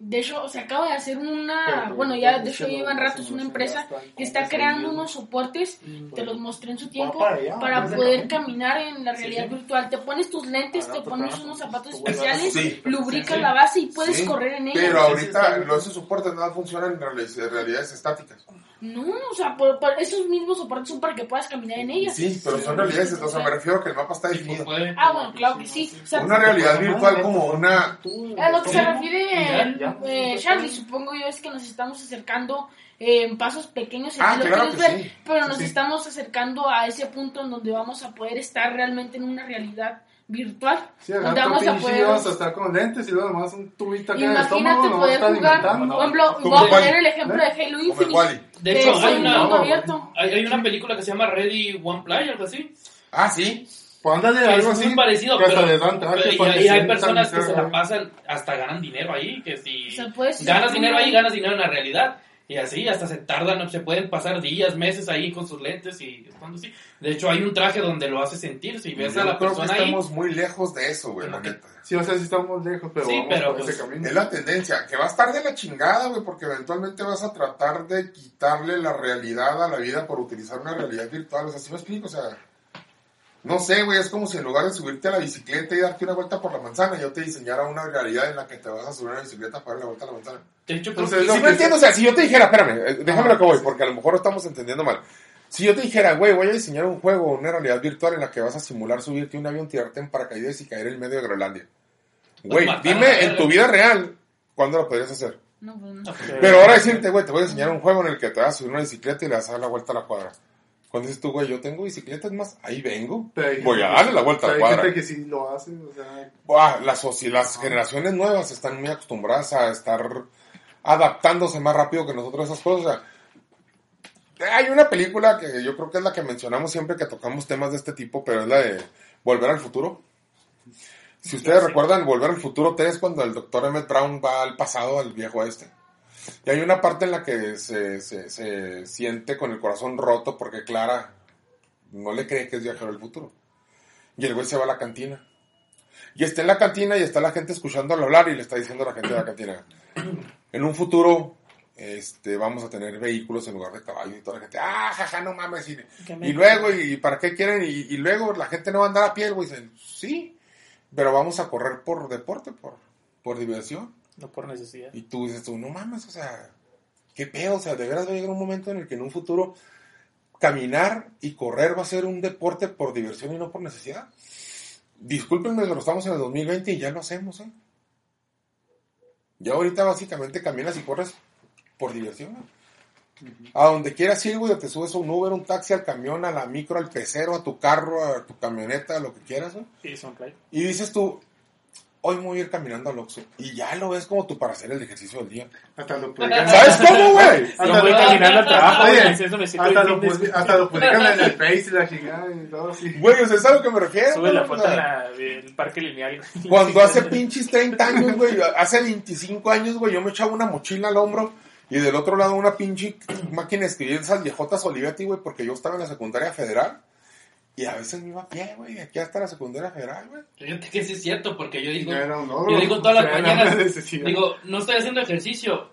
De hecho, se acaba de hacer una, Pero, bueno, ya de hecho llevan ratos una empresa que está creando unos soportes, te los mostré en su tiempo, para allá, para desde poder caminar en la realidad virtual. Te pones tus lentes, te pones unos zapatos especiales, sí, lubricas sí. la base y puedes Sí, correr en ella. Pero Sí, sí, ahorita sí. los esos soportes nada funcionan en reali- realidades estáticas. No, o sea, por, por esos mismos soportes son para que puedas caminar en ellas. Sí, pero son realidades, o sea, me refiero a que el mapa está Sí, definido. puede. Ah, bueno, claro que sí. O sea, Una realidad virtual como una... A lo que se refiere Ya, ya. eh, Charlie, supongo yo es que nos estamos acercando eh, en pasos pequeños, Ah, lo claro quieres que ver, sí. pero nos sí. estamos acercando a ese punto en donde vamos a poder estar realmente en una realidad virtual, Sí, donde vamos a poder... vamos a estar con lentes y luego nomás un tubito acá en el Imagínate estómago, poder está jugar, por ejemplo, voy a poner el ejemplo ¿eh? de Halo Infinite. Wally. De hecho, es hay un una, hay, hay una película que se llama Ready One Play, algo así. Ah, sí. Pues ándale, algo es así. muy parecido, que hasta pero, traje pero- y, y hay personas que se la pasan, hasta ganan dinero ahí, que si ganas dinero ahí, ganas dinero en la realidad. Y así, hasta se tardan, se pueden pasar días, meses ahí con sus lentes y estando así. De hecho, hay un traje donde lo hace sentir. Si ves Yo a la creo que persona ahí, estamos muy lejos de eso, güey, la neta. Sí, o sea, sí estamos lejos, pero Sí, vamos pero, por pues, ese camino. Es la tendencia, que va a estar de la chingada, güey, porque eventualmente vas a tratar de quitarle la realidad a la vida por utilizar una realidad virtual. O sea, ¿sí me explico? O sea, no sé, güey, es como si en lugar de subirte a la bicicleta y darte una vuelta por la manzana, yo te diseñara una realidad en la que te vas a subir a la bicicleta para dar la vuelta a la manzana. de hecho, Entonces, que- ¿Sí lo entiendes? O sea, si yo te dijera, espérame, eh, déjame lo que voy, porque a lo mejor estamos entendiendo mal. Si yo te dijera, güey, voy a diseñar un juego, una realidad virtual en la que vas a simular subirte a un avión, tirarte en paracaídas y caer en medio de Groenlandia. Güey, a la dime en tu vida real, ¿cuándo lo podrías hacer? No, pues no. Pero ahora decirte, güey, te voy a enseñar un juego en el que te vas a subir una bicicleta y le vas a dar la vuelta a la cuadra. Cuando dices tú, güey, yo tengo bicicletas más, ahí vengo. Voy a darle la vuelta a la Hay cuadra. gente que sí lo hace, o sea, Buah, las, soci- las generaciones nuevas están muy acostumbradas a estar adaptándose más rápido que nosotros a esas cosas. O sea, hay una película que yo creo que es la que mencionamos siempre que tocamos temas de este tipo, pero es la de Volver al Futuro. Si ustedes recuerdan Volver al Futuro 3, cuando el doctor Emmett Brown va al pasado, al viejo este. Y hay una parte en la que se, se, se siente con el corazón roto porque Clara no le cree que es viajero del futuro. Y el güey se va a la cantina. Y está en la cantina y está la gente escuchándolo hablar y le está diciendo a la gente de la cantina, en un futuro este, vamos a tener vehículos en lugar de caballos y toda la gente, ah, jaja, no mames. Y, luego, ¿y para qué quieren? Y, y luego la gente no va a andar a pie, güey. Dicen, sí, pero vamos a correr por deporte, por, por diversión. No por necesidad. Y tú dices tú, no mames, o sea, qué pedo, o sea, de veras va a llegar un momento en el que en un futuro caminar y correr va a ser un deporte por diversión y no por necesidad. Discúlpenme, pero estamos en el 2020 y ya lo hacemos, ¿eh? Ya ahorita básicamente caminas y corres por diversión. ¿no? A donde quieras ir, güey, te subes a un Uber, un taxi, al camión, a la micro, al pecero, a tu carro, a tu camioneta, a lo que quieras, ¿no? Y son play. Y dices tú, hoy me voy a ir caminando al Oxxo. Y ya lo ves como tú para hacer el ejercicio del día. Hasta lo publican. ¿Sabes cómo, güey? Yo voy caminando al trabajo, Oye, hasta, bien lo, hasta lo publican en el Face y la chingada y todo así. Güey, o sea, es a lo que me refiero. Sube la foto sea, en la- del parque lineal. Cuando hace pinches 30 años, güey, hace 25 años, güey, yo me echaba una mochila al hombro y del otro lado una pinche máquina de escribir esas viejotas Olivetti, güey, porque yo estaba en la secundaria federal y a veces me iba a pie, güey, aquí hasta la secundaria federal, güey. Fíjate que sí es cierto, porque yo digo, No logro, yo digo todas las mañanas, digo, no estoy haciendo ejercicio,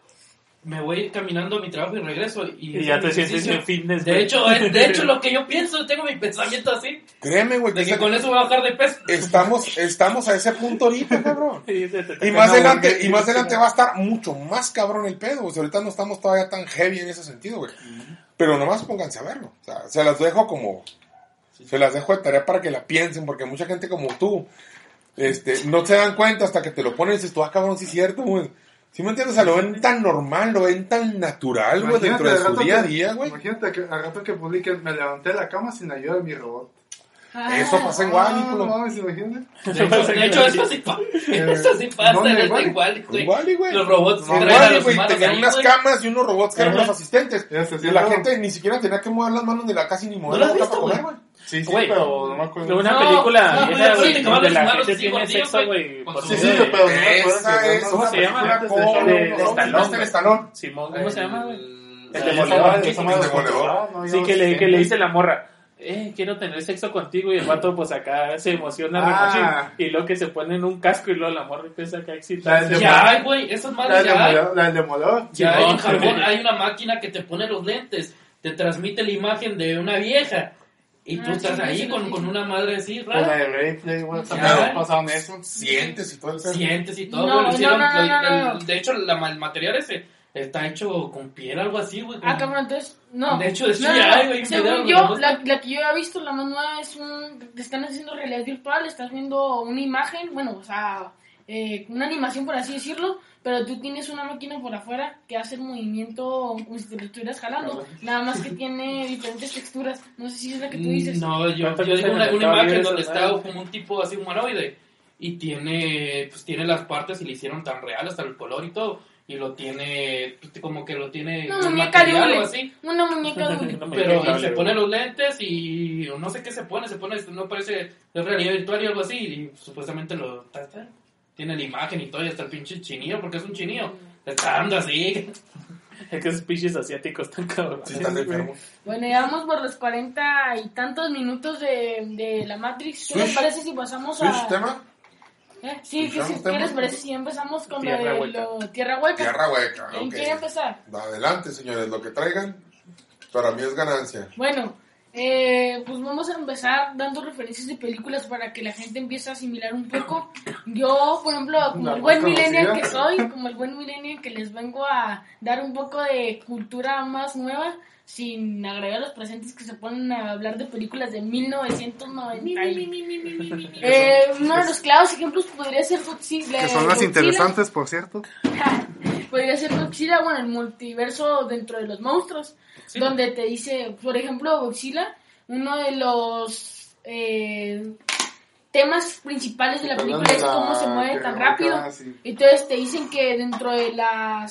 me voy caminando a mi trabajo y regreso. Y, Y ya te sientes ejercicio. en fitness, De güey. hecho, es, de hecho, lo que yo pienso, tengo mi pensamiento así, Créeme, güey, que de que con eso voy a bajar de peso. estamos, estamos a ese punto ahorita, cabrón. Y, te más adelante, y más adelante va a estar mucho más cabrón el pedo, güey. Ahorita no estamos todavía tan heavy en ese sentido, güey. Pero nomás pónganse a verlo. O sea, se las dejo como, se las dejo de tarea para que la piensen, porque mucha gente como tú, este, no se dan cuenta hasta que te lo ponen y dices, tú, ah, cabrón, sí es cierto, güey. ¿Sí me entiendes? O sea, lo ven tan normal, lo ven tan natural, güey, dentro de su día a día, güey. Imagínate que al rato que publiquen, me levanté de la cama sin ayuda de mi robot. Eso pasa en Wally, Ah, no güey. mames, imagínate. De hecho, eso sí pasa, eso sí pasa ¿Dónde, en Wally? güey. Los robots En traen a Wall-E, los güey, humanos tenían ahí, unas camas y unos robots que eran los asistentes. Eso sí, Y la no. gente ni siquiera tenía que mover las manos de la casa ni mover ¿No la boca para comer, güey? Sí, sí, pero no me acuerdo. Una No, película no, vieja, sí, güey, donde la gente tiene sexo, güey, Sí, pero no ¿cómo se llama? de. Simón, ¿cómo se llama, güey? El- demoledor. Sí, que le dice la morra, eh, quiero tener sexo contigo, y el vato, pues acá se emociona Ah. y luego que se pone en un casco, y luego la morra empieza acá a excitarse. Ya hay, güey, madres del ya hay. demoledor- la del demoledor. Ya hay en Japón, hay una máquina que te pone los lentes, te transmite la imagen de una vieja y tú Ah, estás sí, ahí sí, con, sí. con una madre así Con la rara, de Replay, güey. También pasaron eso. Sientes y todo el sientes y todo, No, güey, lo no, hicieron, no, no, el- no, el- no. de hecho la, el material ese está hecho con piel, algo así, güey. Ah, cabrón, entonces, no. De hecho, de hecho No, ya no. hay, güey, un video Según yo, la, la que yo he visto, la más nueva es un. Te están haciendo realidad virtual, estás viendo una imagen, bueno, o sea, eh, una animación, por así decirlo, pero tú tienes una máquina por afuera que hace el movimiento como si te lo estuvieras jalando, nada más que tiene diferentes texturas. No sé si es la que tú dices. No, yo, ¿Cuánto yo digo una, imagen donde está como un tipo así humanoide y tiene pues tiene las partes y le hicieron tan real hasta el color y todo y lo tiene pues, como que lo tiene Una un muñeca de material o hule. así Una muñeca de pero se pone los lentes y no sé qué se pone se pone no parece es realidad virtual y algo así y supuestamente lo ta- ta- tiene la imagen y todo y hasta el pinche chinillo porque es un chinillo está dando así Es que esos pinches asiáticos están cabrones. Sí. Bueno, ya vamos por los cuarenta y tantos minutos de, de la Matrix. ¿Qué les parece si pasamos ¿Switch a. ¿Eh? Sí, ¿qué, ¿Switchamos ¿qué tema? les parece si empezamos con lo Tierra de hueca. lo- Tierra Hueca? Tierra hueca. ¿Quién ok. quiere empezar? Adelante, señores, lo que traigan, para mí es ganancia. Bueno, eh, pues vamos a empezar dando referencias de películas para que la gente empiece a asimilar un poco. Yo, por ejemplo, como el buen millennial que soy, como el buen millennial que les vengo a dar un poco de cultura más nueva, sin agregar los presentes que se ponen a hablar de películas de 1990. Eh, uno de los claros ejemplos podría ser Godzilla. Que son las Godzilla. interesantes, por cierto. Podría ser Godzilla, bueno, el multiverso dentro de los monstruos, Sí. donde te dice, por ejemplo, Godzilla, uno de los eh, temas principales de la película es cómo se mueve tan rápido. Entonces te dicen que dentro de la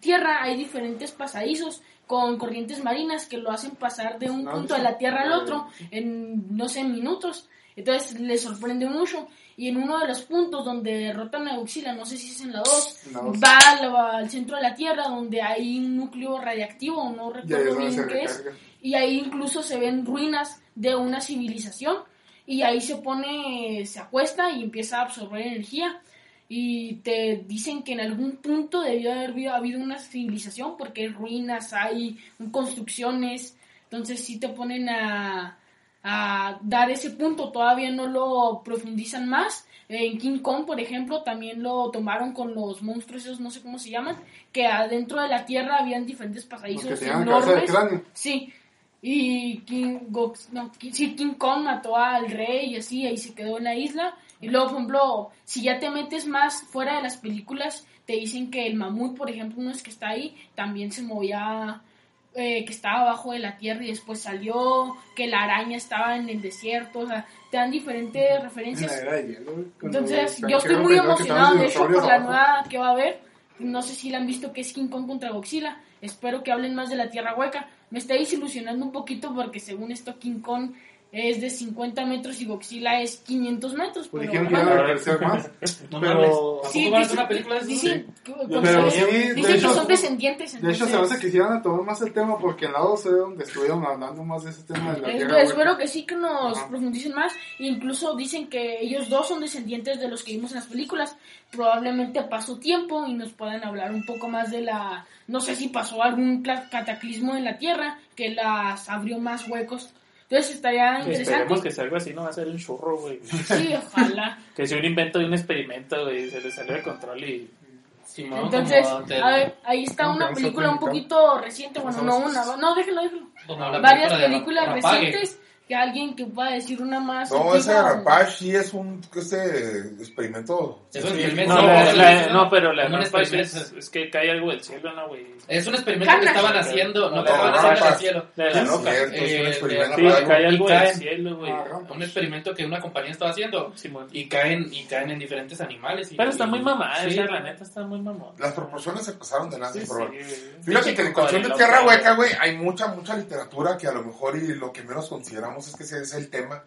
Tierra hay diferentes pasadizos con corrientes marinas que lo hacen pasar de un No, punto de la Tierra al otro en, no sé, minutos. Entonces les sorprende mucho. Y en uno de los puntos donde derrotan a Godzilla, no sé si es en la 2, En la dos. va al, al centro de la Tierra donde hay un núcleo radiactivo, no recuerdo bien qué es. Y ahí incluso se ven ruinas de una civilización. Y ahí se pone, se acuesta y empieza a absorber energía. Y te dicen que en algún punto debió haber habido, una civilización porque hay ruinas, hay construcciones. Entonces sí te ponen a, a dar ese punto. Todavía no lo profundizan más. En King Kong, por ejemplo, también lo tomaron con los monstruos, esos no sé cómo se llaman, que adentro de la Tierra habían diferentes pasadizos enormes. Sí. Y King, Gox- no, sí, King Kong mató al rey y así, ahí se quedó en la isla. Y luego, por ejemplo, si ya te metes más fuera de las películas, te dicen que el mamut, por ejemplo, uno es que está ahí, también se movía, eh, que estaba abajo de la tierra y después salió, que la araña estaba en el desierto, o sea, te dan diferentes En la referencias. era de hielo, güey, cuando Entonces, yo estoy muy emocionado, de hecho, por la nueva que va a haber. No sé si la han visto, que es King Kong contra Godzilla. Espero que hablen más de la Tierra Hueca. Me está desilusionando un poquito porque según esto King Kong es de 50 metros y Godzilla es 500 metros. Pues pero dijeron que iban a más. No Pero- mames. ¿A sí, poco van a hacer dicen- una película de dicen, Pero dicen sí, de que hecho- son descendientes. De hecho, se me hace que quisieran tomar más el tema porque en la 12 donde estuvieron hablando más de ese tema de la tierra. espero hueca. que sí que nos Ajá. profundicen más. Incluso dicen que ellos dos son descendientes de los que vimos en las películas. Probablemente pasó tiempo y nos puedan hablar un poco más de la... No sé si pasó algún cataclismo en la Tierra que las abrió más huecos. Entonces estaría interesante. Esperemos que sea algo así, no va a ser un churro, güey. Sí, ojalá. Que sea un invento de un experimento, güey, se le salió de control y... Simón, Entonces, a ver, ahí está una película un poquito reciente. Bueno, no una, no, déjelo, déjelo. Varias películas recientes que alguien que pueda decir una más. No, ese Rampage sí es un este experimento. Es un experimento. No, No, la- no, la- no, no, pero la no, no, Rampage no, es, es que cae algo del cielo, ¿no, güey? Es un experimento que estaban haciendo, no, No, que estaban no, haciendo en el Rampage. cielo. La de Es la cierto, roca. es un Eh, experimento. Sí, de- algo. cae algo caen- del cielo, güey. Un experimento que una compañía estaba haciendo y caen y caen en diferentes animales. y- Pero está muy mamada, sí. la neta está muy mamada. Las proporciones se pasaron de nada, Sí. Fíjate que en cuestión de tierra hueca, güey, hay mucha, mucha literatura que a lo mejor y lo que menos consideramos es que ese es el tema,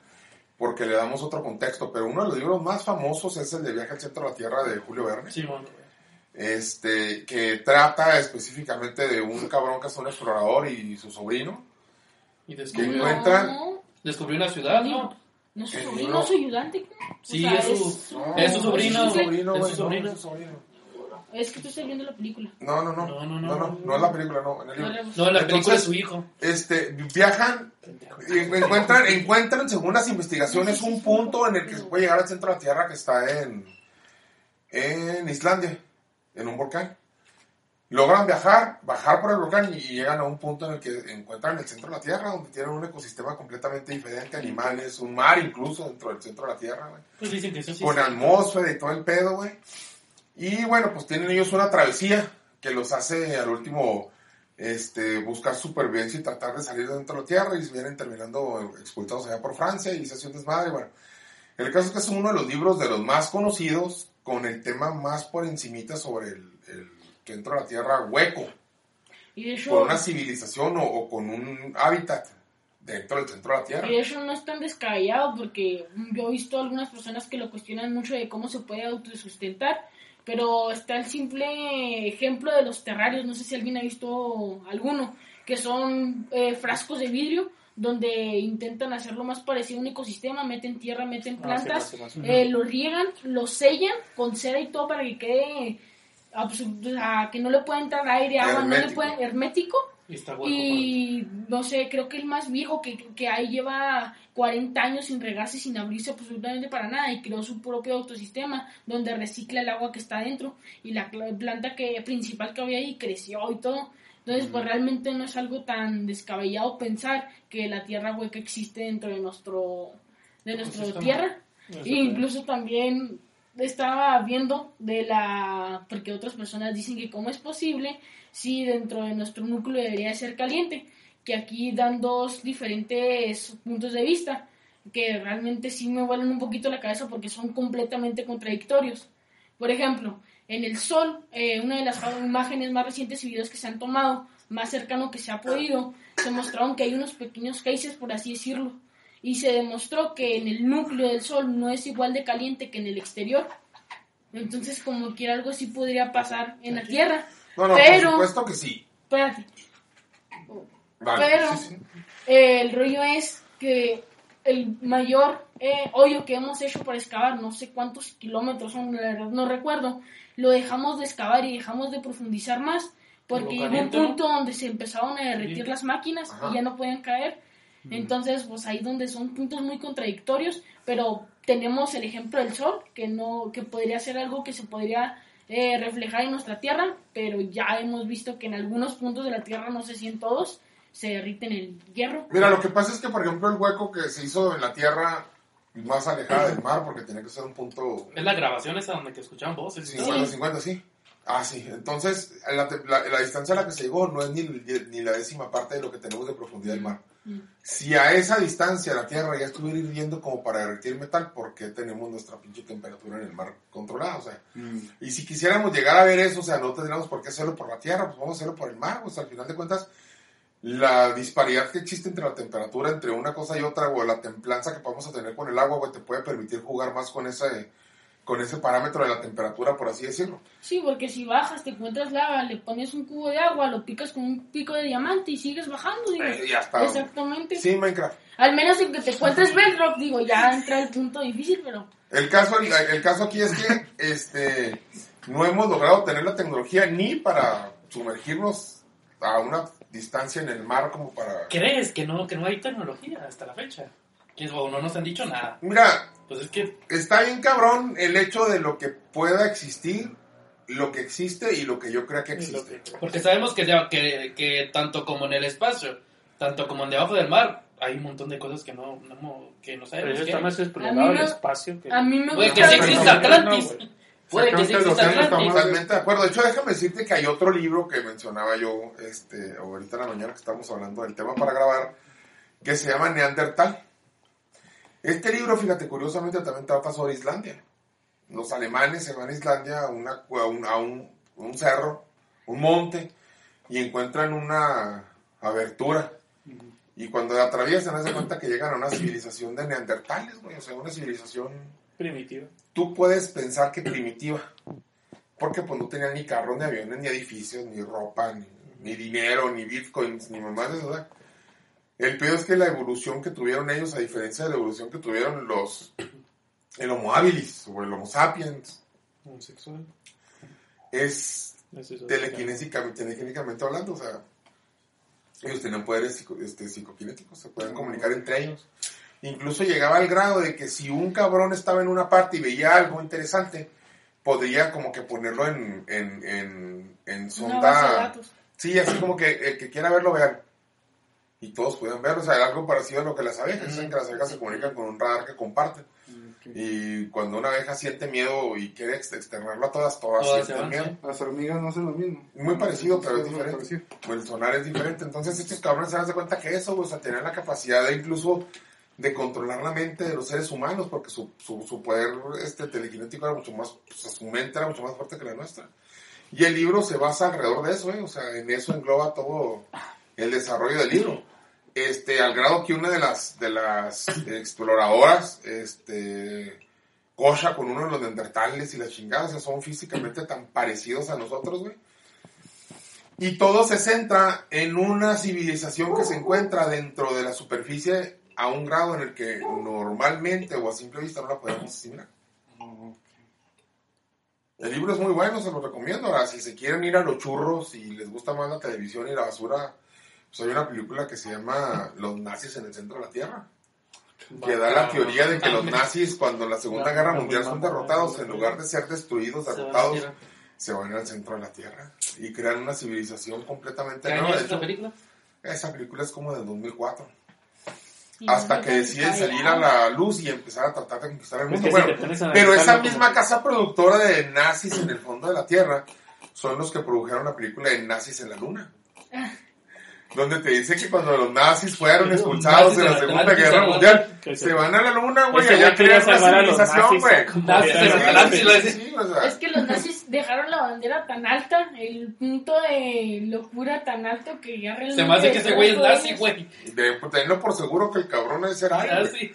porque le damos otro contexto, pero uno de los libros más famosos es el de Viaje al Centro de la Tierra de Julio Verne, Simón. este, que trata específicamente de un cabrón que es un explorador y su sobrino, Y que descubrió, encuentran... No, descubrió una ciudad, ¿no? no su sobrino, su ayudante. Sí, su sobrino. Es su sobrino, Es que tú estás viendo la película. No, no, no, No, no, no, no, no. no, es la película, no, en el libro. No, la película Entonces- es su hijo. este, viajan, y encuentran, encuentran según las investigaciones un punto en el que se puede llegar al centro de la Tierra que está en, en Islandia, en un volcán. Logran viajar, bajar por el volcán y llegan a un punto en el que encuentran el centro de la Tierra, donde tienen un ecosistema completamente diferente, animales, un mar incluso dentro del centro de la Tierra, güey Pues dicen que sí, sí. con atmósfera y todo el pedo, güey. Y bueno, pues tienen ellos una travesía que los hace al último este, buscar supervivencia y tratar de salir de dentro de la Tierra y vienen terminando expulsados allá por Francia y se hace un desmadre. Bueno, el caso es que es uno de los libros de los más conocidos con el tema más por encimita sobre el, el centro de la Tierra hueco, Y hecho, con una civilización o, o con un hábitat dentro del centro de la Tierra. y hecho no es tan descabellado porque yo he visto algunas personas que lo cuestionan mucho de cómo se puede autosustentar. Pero está el simple ejemplo de los terrarios, no sé si alguien ha visto alguno, que son eh, frascos de vidrio donde intentan hacerlo más parecido a un ecosistema, meten tierra, meten Ah, sí, plantas, sí, sí, sí. eh, lo riegan, lo sellan con cera y todo para que quede absu- o sea, que no le pueda entrar aire, agua, no le puede hermético. Y está hueco. Y no sé, creo que el más viejo que, que ahí lleva 40 años sin regarse, sin abrirse absolutamente para nada y creó su propio autosistema donde recicla el agua que está dentro y la planta que principal que había ahí creció y todo. Entonces, pues realmente no es algo tan descabellado pensar que la tierra hueca existe dentro de nuestro de nuestra tierra. E incluso también estaba viendo de la porque otras personas dicen que cómo es posible si dentro de nuestro núcleo debería de ser caliente que aquí dan dos diferentes puntos de vista que realmente sí me vuelan un poquito la cabeza porque son completamente contradictorios. Por ejemplo en el sol eh, una de las imágenes más recientes y videos que se han tomado más cercano que se ha podido se mostraron que hay unos pequeños geysers por así decirlo y se demostró que en el núcleo del Sol no es igual de caliente que en el exterior. Entonces, como que algo así podría pasar en la Tierra. No, no, Pero- por supuesto que sí. Espérate, Vale, Pero- sí, sí. eh, el rollo es que el mayor eh, hoyo que hemos hecho para excavar, no sé cuántos kilómetros son, la verdad no recuerdo, lo dejamos de excavar y dejamos de profundizar más porque llegó un punto donde se empezaron a derretir Sí. las máquinas Ajá. y ya no podían caer. Entonces, pues ahí donde son puntos muy contradictorios, pero tenemos el ejemplo del sol, que no, que podría ser algo que se podría eh, reflejar en nuestra tierra, pero ya hemos visto que en algunos puntos de la tierra, no sé si en todos, se derriten el hierro. Mira, lo que pasa es que, por ejemplo, el hueco que se hizo en la Tierra más alejada del mar, porque tenía que ser un punto Es la grabación esa donde que escuchaban voces. y todo. 50-50, sí. Ah, sí. Entonces, la, te- la- la distancia a la que se llegó no es ni, ni la décima parte de lo que tenemos de profundidad del mar. Mm. Si a esa distancia la Tierra ya estuviera hirviendo como para derretir metal, ¿por qué tenemos nuestra pinche temperatura en el mar controlada? O sea, Mm. y si quisiéramos llegar a ver eso, o sea, no tendríamos por qué hacerlo por la Tierra, pues vamos a hacerlo por el mar. O sea, al final de cuentas, la disparidad que existe entre la temperatura, entre una cosa y otra, o la templanza que podemos tener con el agua, güey, te puede permitir jugar más con ese, con ese parámetro de la temperatura, por así decirlo. Sí, porque si bajas, te encuentras lava, le pones un cubo de agua, lo picas con un pico de diamante y sigues bajando, digo. Eh, ya está. Exactamente. Sí, Minecraft. Al menos en que te encuentres Bedrock, digo, ya entra el punto difícil, pero... El caso, el, el caso aquí es que este, no hemos logrado tener la tecnología ni para sumergirnos a una distancia en el mar como para... ¿Crees que no, que no hay tecnología hasta la fecha? Que no nos han dicho nada. Mira, Pues es que está bien cabrón el hecho de lo que pueda existir, lo que existe y lo que yo crea que existe. que- Porque sabemos que, que, que tanto como en el espacio, tanto como en debajo del mar, hay un montón de cosas que no, no- que no Pero sabemos. eso qué está más A explorado mí el me- espacio que... A mí me Puede que sí Pero exista Atlantis. Puede que sí exista Atlantis. Totalmente de acuerdo. De hecho, déjame decirte que hay otro libro que mencionaba yo este, ahorita en la mañana que estamos hablando del tema para grabar, que se llama Neandertal. Este libro, fíjate, curiosamente también trata sobre Islandia. Los alemanes se van a Islandia a, una, a, un, a un- un cerro, un monte, y encuentran una abertura. Y cuando la atraviesan, de cuenta que llegan a una civilización de neandertales, güey. O sea, una civilización Primitivo. tú puedes pensar que primitiva. Porque pues no tenían ni carros, ni aviones, ni edificios, ni ropa, ni, ni dinero, ni bitcoins, ni mamás de eso. El peor es que la evolución que tuvieron ellos, a diferencia de la evolución que tuvieron los el Homo habilis o el Homo sapiens, Homosexual. es telequinésicamente, telequinésicamente hablando, o sea, ellos tenían poderes psico- este, psicoquinéticos, se pueden comunicar entre ellos. Incluso llegaba al grado de que si un cabrón estaba en una parte y veía algo interesante, podría como que ponerlo en, en, en, en sonda. datos. Sí, así como que el que quiera verlo, vean. Y todos pueden verlo, o sea, era algo parecido a lo que las abejas, dicen que las abejas se comunican con un radar que comparten. Y cuando una abeja siente miedo y quiere ex- externarlo a todas, todas, sienten miedo. Las hormigas no hacen lo mismo. Muy parecido, pero es diferente. parecido. El sonar es diferente. Entonces estos cabrones se dan cuenta que eso, o sea, tenían la capacidad de incluso de controlar la mente de los seres humanos, porque su, su, su poder este, telequinético era mucho más, o sea, su mente era mucho más fuerte que la nuestra. Y el libro se basa alrededor de eso, ¿eh? o sea, en eso engloba todo el desarrollo del libro. Este, al grado que una de las, de las exploradoras, este, cocha con uno de los neandertales y las chingadas, o sea, son físicamente tan parecidos a nosotros, güey. Y todo se centra en una civilización que se encuentra dentro de la superficie a un grado en el que normalmente o a simple vista no la podemos asimilar. El libro es muy bueno, se lo recomiendo. Ahora, si se quieren ir a los churros y les gusta más la televisión y la basura, pues hay una película que se llama Los nazis en el centro de la Tierra. Que da la teoría de que los nazis, cuando la Segunda Guerra Mundial son derrotados, en lugar de ser destruidos, Se van a derrotados, se van al centro de la Tierra y crean una civilización completamente ¿Qué año nueva. es De esta hecho, película? esa película es como del 2004. Y Hasta que deciden salir a la luz y empezar a tratar de conquistar el mundo. Bueno, pero esa misma casa productora de nazis en el fondo de la Tierra son los que produjeron la película de Nazis en la Luna. Donde te dice que cuando los nazis fueron expulsados nazis de la Segunda Guerra Mundial, se van a la Luna, güey, allá crean una civilización, nazis, güey. Es que los nazis dejaron la bandera tan alta, el punto de locura tan alto que ya realmente... Se me hace que ese güey es nazi, güey. de- pues, tenlo por seguro que el cabrón es ser güey. Nazi.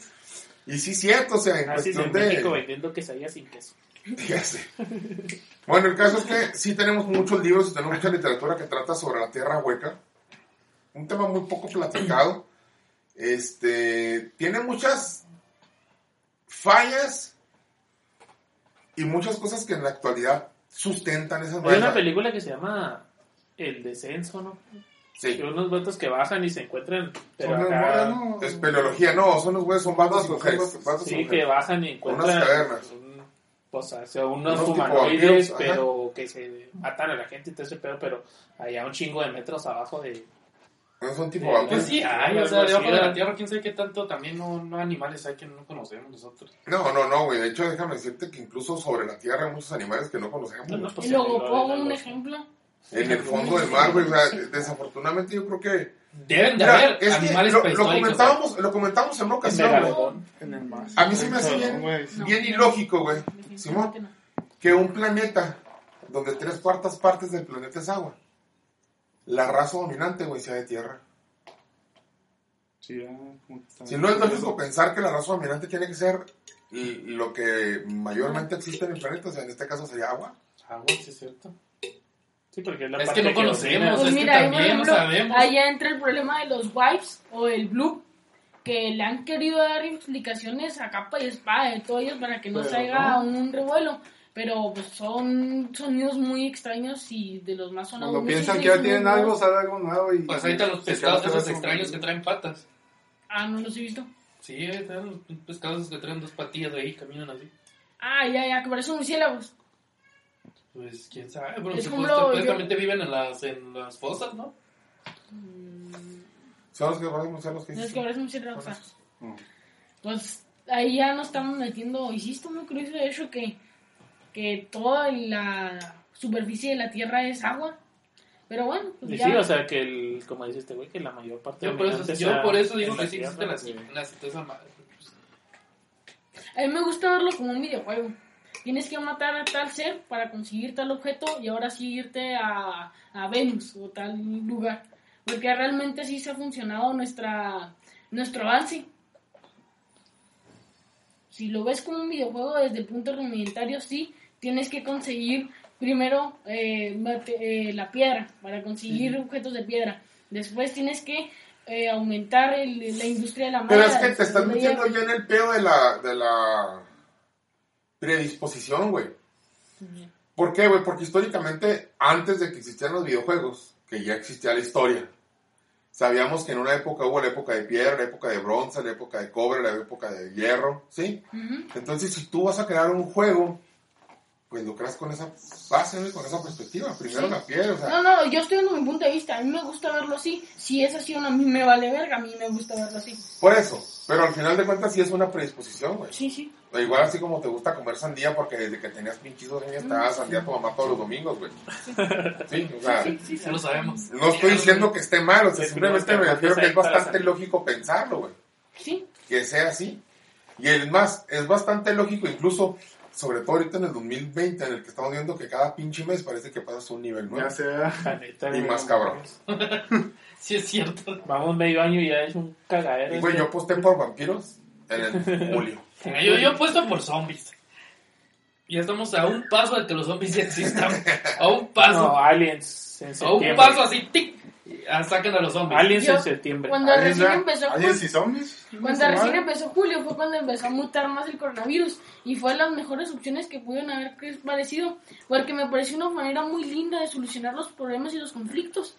Y sí, cierto, o sea, en Nazis cuestión en de... México vendiendo quesadillas sin queso. Sé. Bueno, el caso es que sí tenemos muchos libros y tenemos mucha literatura que trata sobre la tierra hueca. Un tema muy poco platicado. Este, tiene muchas fallas y muchas cosas que en la actualidad sustentan esas Hay una fallas. película que se llama El Descenso, ¿no? Sí, Que unos vatos que bajan y se encuentran, pero Son acá- ¿no? es peleología, no, son los güeyes, son vatos y mujeres. son vatos. vatos y sí, que bajan y encuentran Unas cavernas. un- o sea, unos, Unos humanoides, vampiros, ajá. pero que se matan a la gente y todo ese pedo, pero allá un chingo de metros abajo de, No son tipo Sí, vampiros. Pues sí, hay, o sea, debajo de la tierra, quién sabe qué tanto, también no, no animales hay que no conocemos nosotros. No, no, no, güey. De hecho, déjame decirte que incluso sobre la tierra hay muchos animales que no conocemos. No, no, pues, Y luego pongo un ejemplo. En el fondo del mar, güey. o sea, desafortunadamente yo creo que... Deben de Mira, haber es que animales lo, lo comentábamos, lo comentábamos en una ocasión, güey. megalodón. En el mar. A mí se me hace bien, No. bien ilógico, güey. Simón. que un planeta donde tres cuartas partes del planeta es agua, la raza dominante, güey, sea de tierra. Sí, ah, Si no es lógico pensar que la raza dominante tiene que ser lo que mayormente existe en el planeta, o sea, en este caso sería agua. Agua, sí es cierto. Sí, porque es la Es parte que no conocemos. Pues es que mira, ahí, por también no sabemos. allá entra el problema de los wipes o el blue, que le han querido dar explicaciones a capa y espada de todo ellos para que no Pero se haga no. un revuelo. Pero pues son sonidos muy extraños y de los más sonados. Cuando piensan que ya tienen algo, sale algo nuevo y... Pues ahorita los pescados esos extraños que traen patas. Ah, no los he visto. Sí, ahí están los pescados que traen dos patillas de ahí, caminan así. Ah, ya, ya, que parecen murciélagos. Pues quién sabe, pero Es como lo- supuestamente viven en las, en las fosas, ¿no? Son los que ser los que Es que existen. parecen murciélagos. Mm. Pues ahí ya nos estamos metiendo. Está muy curioso de hecho que, que toda la superficie de la Tierra es agua. Pero bueno, pues Y ya. sí, o sea, que el, como dice este güey, que la mayor parte Yo por eso, yo por eso digo que la sí existen las. A mí me gusta verlo como un videojuego. Tienes que matar a tal ser para conseguir tal objeto y ahora sí irte a, a Venus o tal lugar. Porque realmente sí se ha funcionado nuestra, nuestro avance. Si lo ves como un videojuego desde el punto rudimentario, sí, tienes que conseguir primero eh, mate- eh, la piedra para conseguir objetos de piedra. Después tienes que eh, aumentar el- la industria de la Pero madera. es que te estás metiendo ya en el pedo de la, de la predisposición, güey. ¿Por qué, güey? Porque históricamente, antes de que existieran los videojuegos, que ya existía la historia, sabíamos que en una época hubo la época de piedra, la época de bronce, la época de cobre, la época de hierro, ¿sí? Entonces, si tú vas a crear un juego, pues lo creas con esa base, con esa perspectiva. Primero Sí. la piedra, o sea... No, no, yo estoy dando mi punto de vista. A mí me gusta verlo así. Si es así, a mí me vale verga. A mí me gusta verlo así. Por eso. Pero al final de cuentas sí es una predisposición, güey. Sí, sí. O Igual así como te gusta comer sandía porque desde que tenías pinches dos años te daba sandía a tu mamá todos los domingos, güey. Sí, o sea, Sí, sí, sí. Ya lo sabemos. no estoy diciendo que esté mal, o sea, Sí, simplemente me refiero que es bastante lógico pensarlo, güey. Sí. Que sea así. Y es más, es bastante lógico incluso, sobre todo ahorita en el 2020, en el que estamos viendo que cada pinche mes parece que pasas un nivel nuevo. Ya sea... Y más cabrón. Sí es cierto. Vamos medio año y ya es un cagadero. Y güey, yo aposté por vampiros en el julio. Yo, yo he puesto por zombies. Ya estamos a un paso de que los zombies ya existan. A un paso. No, Aliens en a un paso así, tic. Y ah, Saquen a los zombies. Aliens Yo- en septiembre. Cuando ¿Alguien recién empezó ¿Alguien Julio, sí zombies? cuando recién empezó Julio fue cuando empezó a mutar más el coronavirus y fue las mejores opciones que pudieron haber parecido porque me pareció una manera muy linda de solucionar los problemas y los conflictos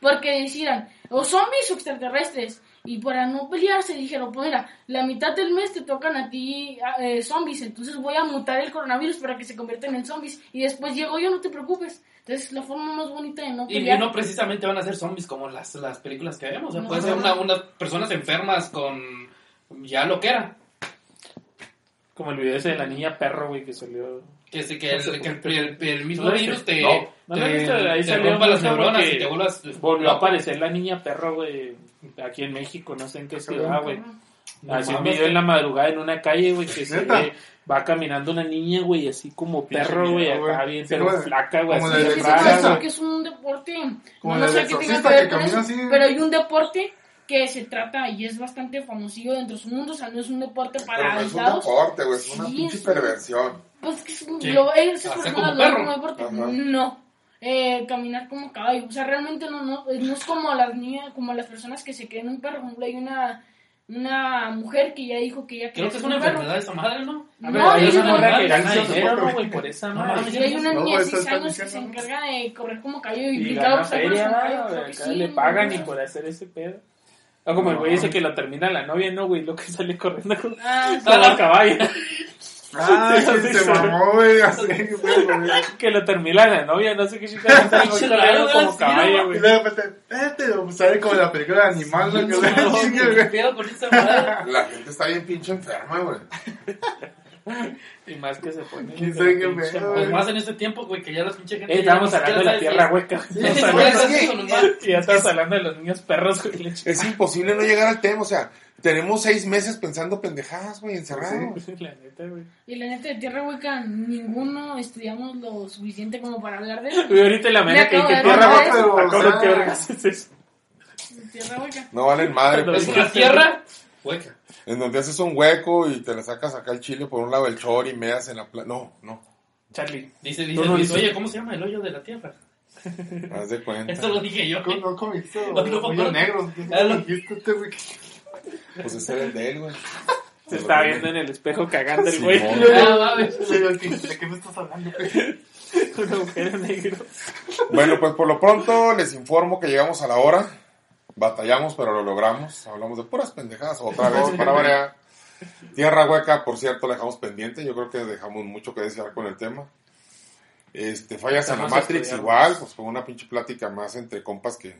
porque decían o zombies o extraterrestres y para no pelearse dijeron pues mira la mitad del mes te tocan a ti eh, zombies entonces voy a mutar el coronavirus para que se conviertan en zombies y después llego yo no te preocupes entonces la forma más bonita de no Y, pelear y no precisamente van a ser zombies como las, las películas que vemos. O sea, No. puede ser una, unas personas enfermas con ya lo que era. Como el video ese de la niña perro, güey, que salió. Que, se- que, el, que el, el- el mismo virus te, No, no te, ahí te salió rompa las neuronas y te vuelvas... Volvió a aparecer la niña perro, güey, aquí en México, no sé en qué ciudad, güey. Así un video en la madrugada en una calle, güey, que se va caminando una niña, güey, así como perro, güey, miedo, güey. acá bien, Sí, pero güey. flaca, güey, Como así de rara, que es un deporte, Como no, sé qué tenga que ver con eso, así. pero hay un deporte que se trata y es bastante famosillo dentro de su mundo, o sea, no es un deporte Pero para no es un deporte, güey, es una Sí, pinche es un- perversión. Pues que es, Sí. lo, Hacer personas como lo como deporte. Ajá. No. Eh, caminar como caballo. O sea, realmente no, no, no es como las niñas, como las personas que se creen un perro. Por ejemplo, hay una, una mujer que ya dijo que ya Creo que es una enfermedad esa madre, ¿no? A No, ver, hay dice una morra no, que gana no, dinero, no, güey, por esa no, madre. Y hay una No, niña de eso 6 está años que se encarga de correr como caballo y Y gana feria. ¿no? Le no, pagan no. y por hacer ese pedo. O como el güey dice que lo termina la novia, ¿no, güey? Lo que sale corriendo con, Ah, la caballo. Ah, Sí, se mamó, güey, así. Que lo termina la novia, no sé qué chica. raro, como caballo, Y güey. de repente, espérate, sale como la película de animal, ¿no? Que. La gente está bien pinche enferma, güey. Y más que se pone. ¿Quién de sabe qué pinche madre. Pues más en este tiempo, güey, que ya las pinche gente. Eh, ni hablando de la tierra hueca. Estamos Sí, que-. Y ya estamos hablando de los niños perros, güey. la Es imposible no llegar al tema, o sea, tenemos seis meses pensando pendejadas, güey, encerrados. La neta, güey. Y la neta de Tierra Hueca, ninguno estudiamos lo suficiente como para hablar de eso. Güey, ahorita la Me manera que que tierra hueca. de eso. ¿a cómo O que sea? Tierra Hueca. No valen madre. No, pues, Es una tierra hueca. En donde haces un hueco y te le sacas acá el chile por un lado el chor y meas en la playa. No, no, Charlie. Dice, dice, no, dice- oye, ¿cómo se llama el hoyo de la tierra? haz de cuenta. Esto lo dije yo. No, no, no, hoyo no. negro. ¿Qué Ah, este? Pues ese era el de él, güey. Se está viendo en el espejo cagando el güey. Ah. ¿De qué me estás hablando, güey? Un agujero negro. Bueno, pues por lo pronto les informo que llegamos a la hora. Batallamos, pero lo logramos. Hablamos de puras pendejadas otra vez para variar. Tierra hueca, por cierto, la dejamos pendiente. Yo creo que dejamos mucho que desear con el tema. Este, fallas en la Matrix igual, pues fue una pinche plática más entre compas que,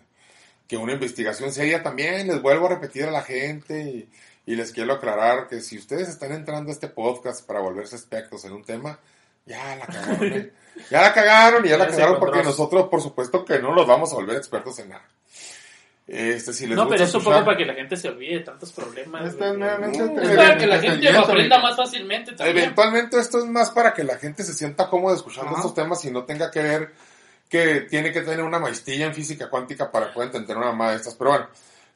que una investigación seria también. Les vuelvo a repetir a la gente y, y les quiero aclarar que si ustedes están entrando a este podcast para volverse expertos en un tema, ya la cagaron, ¿eh? Ya la cagaron y ya la Ya cagaron porque nosotros, por supuesto, que no los vamos a volver expertos en nada. Este, si les No, gusta pero es un escuchar- poco para que la gente se olvide de tantos problemas. Esta es No, para que la gente lo aprenda más fácilmente también. Eventualmente esto es más para que la gente se sienta cómoda escuchando Ajá. estos temas y no tenga que ver que tiene que tener una maestría en física cuántica para poder entender una mamá de estas. Pero bueno,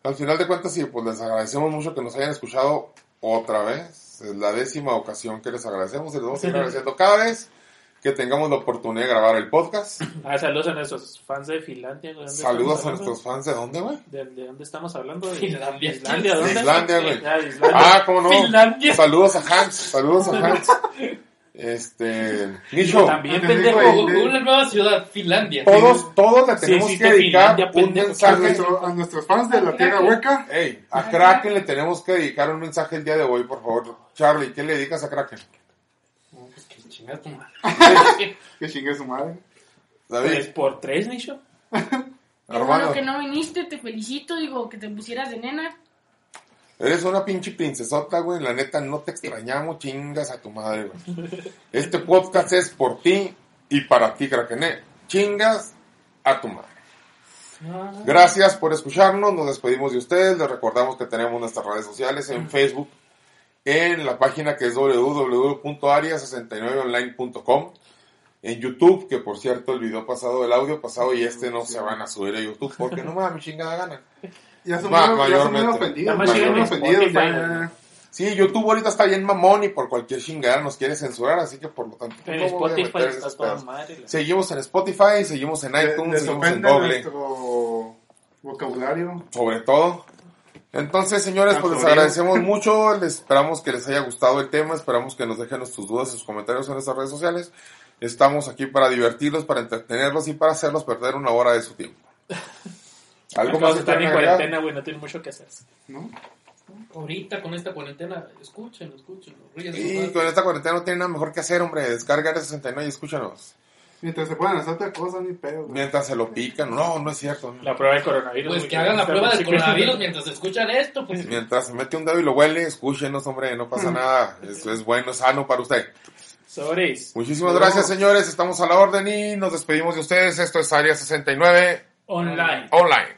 al final de cuentas sí, pues les agradecemos mucho que nos hayan escuchado otra vez. Es la décima ocasión que les agradecemos y les vamos a seguir agradeciendo cada vez que tengamos la oportunidad de grabar el podcast. Ah, saludos a nuestros fans de Finlandia. ¿Dónde Saludos a nuestros fans de dónde, güey. ¿De, de dónde estamos hablando? De Finlandia. de Islandia, De ¿dónde? Islandia, güey. Ah, de Islandia. Ah, cómo no. Finlandia. Saludos a Hans, saludos a Hans. Este, Nicho, También, pendejo. Una nueva ciudad, Finlandia. todos, todos le Sí, tenemos existe que dedicar Finlandia, un mensaje. nuestro- a nuestros fans de la Tierra Hueca, Ey, a Kraken le tenemos que dedicar un mensaje el día de hoy, por favor. Charlie, ¿qué le dedicas a Kraken? Pues chingada tu madre. que chingue su madre. David, Pues por tres, bueno hermano, que no viniste, te felicito, digo, que te pusieras de nena. eres una pinche princesota, güey. La neta, no te extrañamos, chingas a tu madre, güey. Este podcast es por ti y para ti, Kraken. Chingas a tu madre. Gracias por escucharnos, nos despedimos de ustedes, les recordamos que tenemos nuestras redes sociales en Facebook, en la página que es www.aria69online.com, en YouTube, que por cierto el video pasado, el audio pasado y este no se van a subir a YouTube porque no mames, chingada gana. Ya son Va, menos- ya son mayormente. ofendidos. Ofendidos. Ya. Sí, YouTube ahorita está bien mamón y por cualquier chingada nos quiere censurar, así que por lo tanto me a Spotify está toda madre. Seguimos en Spotify, seguimos en iTunes, seguimos en Google. nuestro vocabulario. sobre todo. Entonces, señores, pues les agradecemos mucho, les esperamos que les haya gustado el tema, esperamos que nos dejen sus dudas y sus comentarios en nuestras redes sociales. Estamos aquí para divertirlos, para entretenerlos y para hacerlos perder una hora de su tiempo. ¿Algo más están en cuarentena, güey, no tienen mucho que hacer. ¿no? Ahorita con esta cuarentena, escuchen, escuchen. Y con esta cuarentena no tienen nada mejor que hacer, hombre. Descarga el 69 y escúchanos. Mientras se puedan hacer otra cosa, ni pedo. güey. Mientras se lo pican. No, no es cierto. La prueba del coronavirus. Pues que hagan la prueba del coronavirus mientras escuchan esto, pues. Mientras se mete un dedo y lo huele, escúchenos, hombre. No pasa nada. Eso es bueno, sano para usted. Sobres. Muchísimas gracias, señores. Estamos a la orden y nos despedimos de ustedes. Esto es Área 69 Online. Online.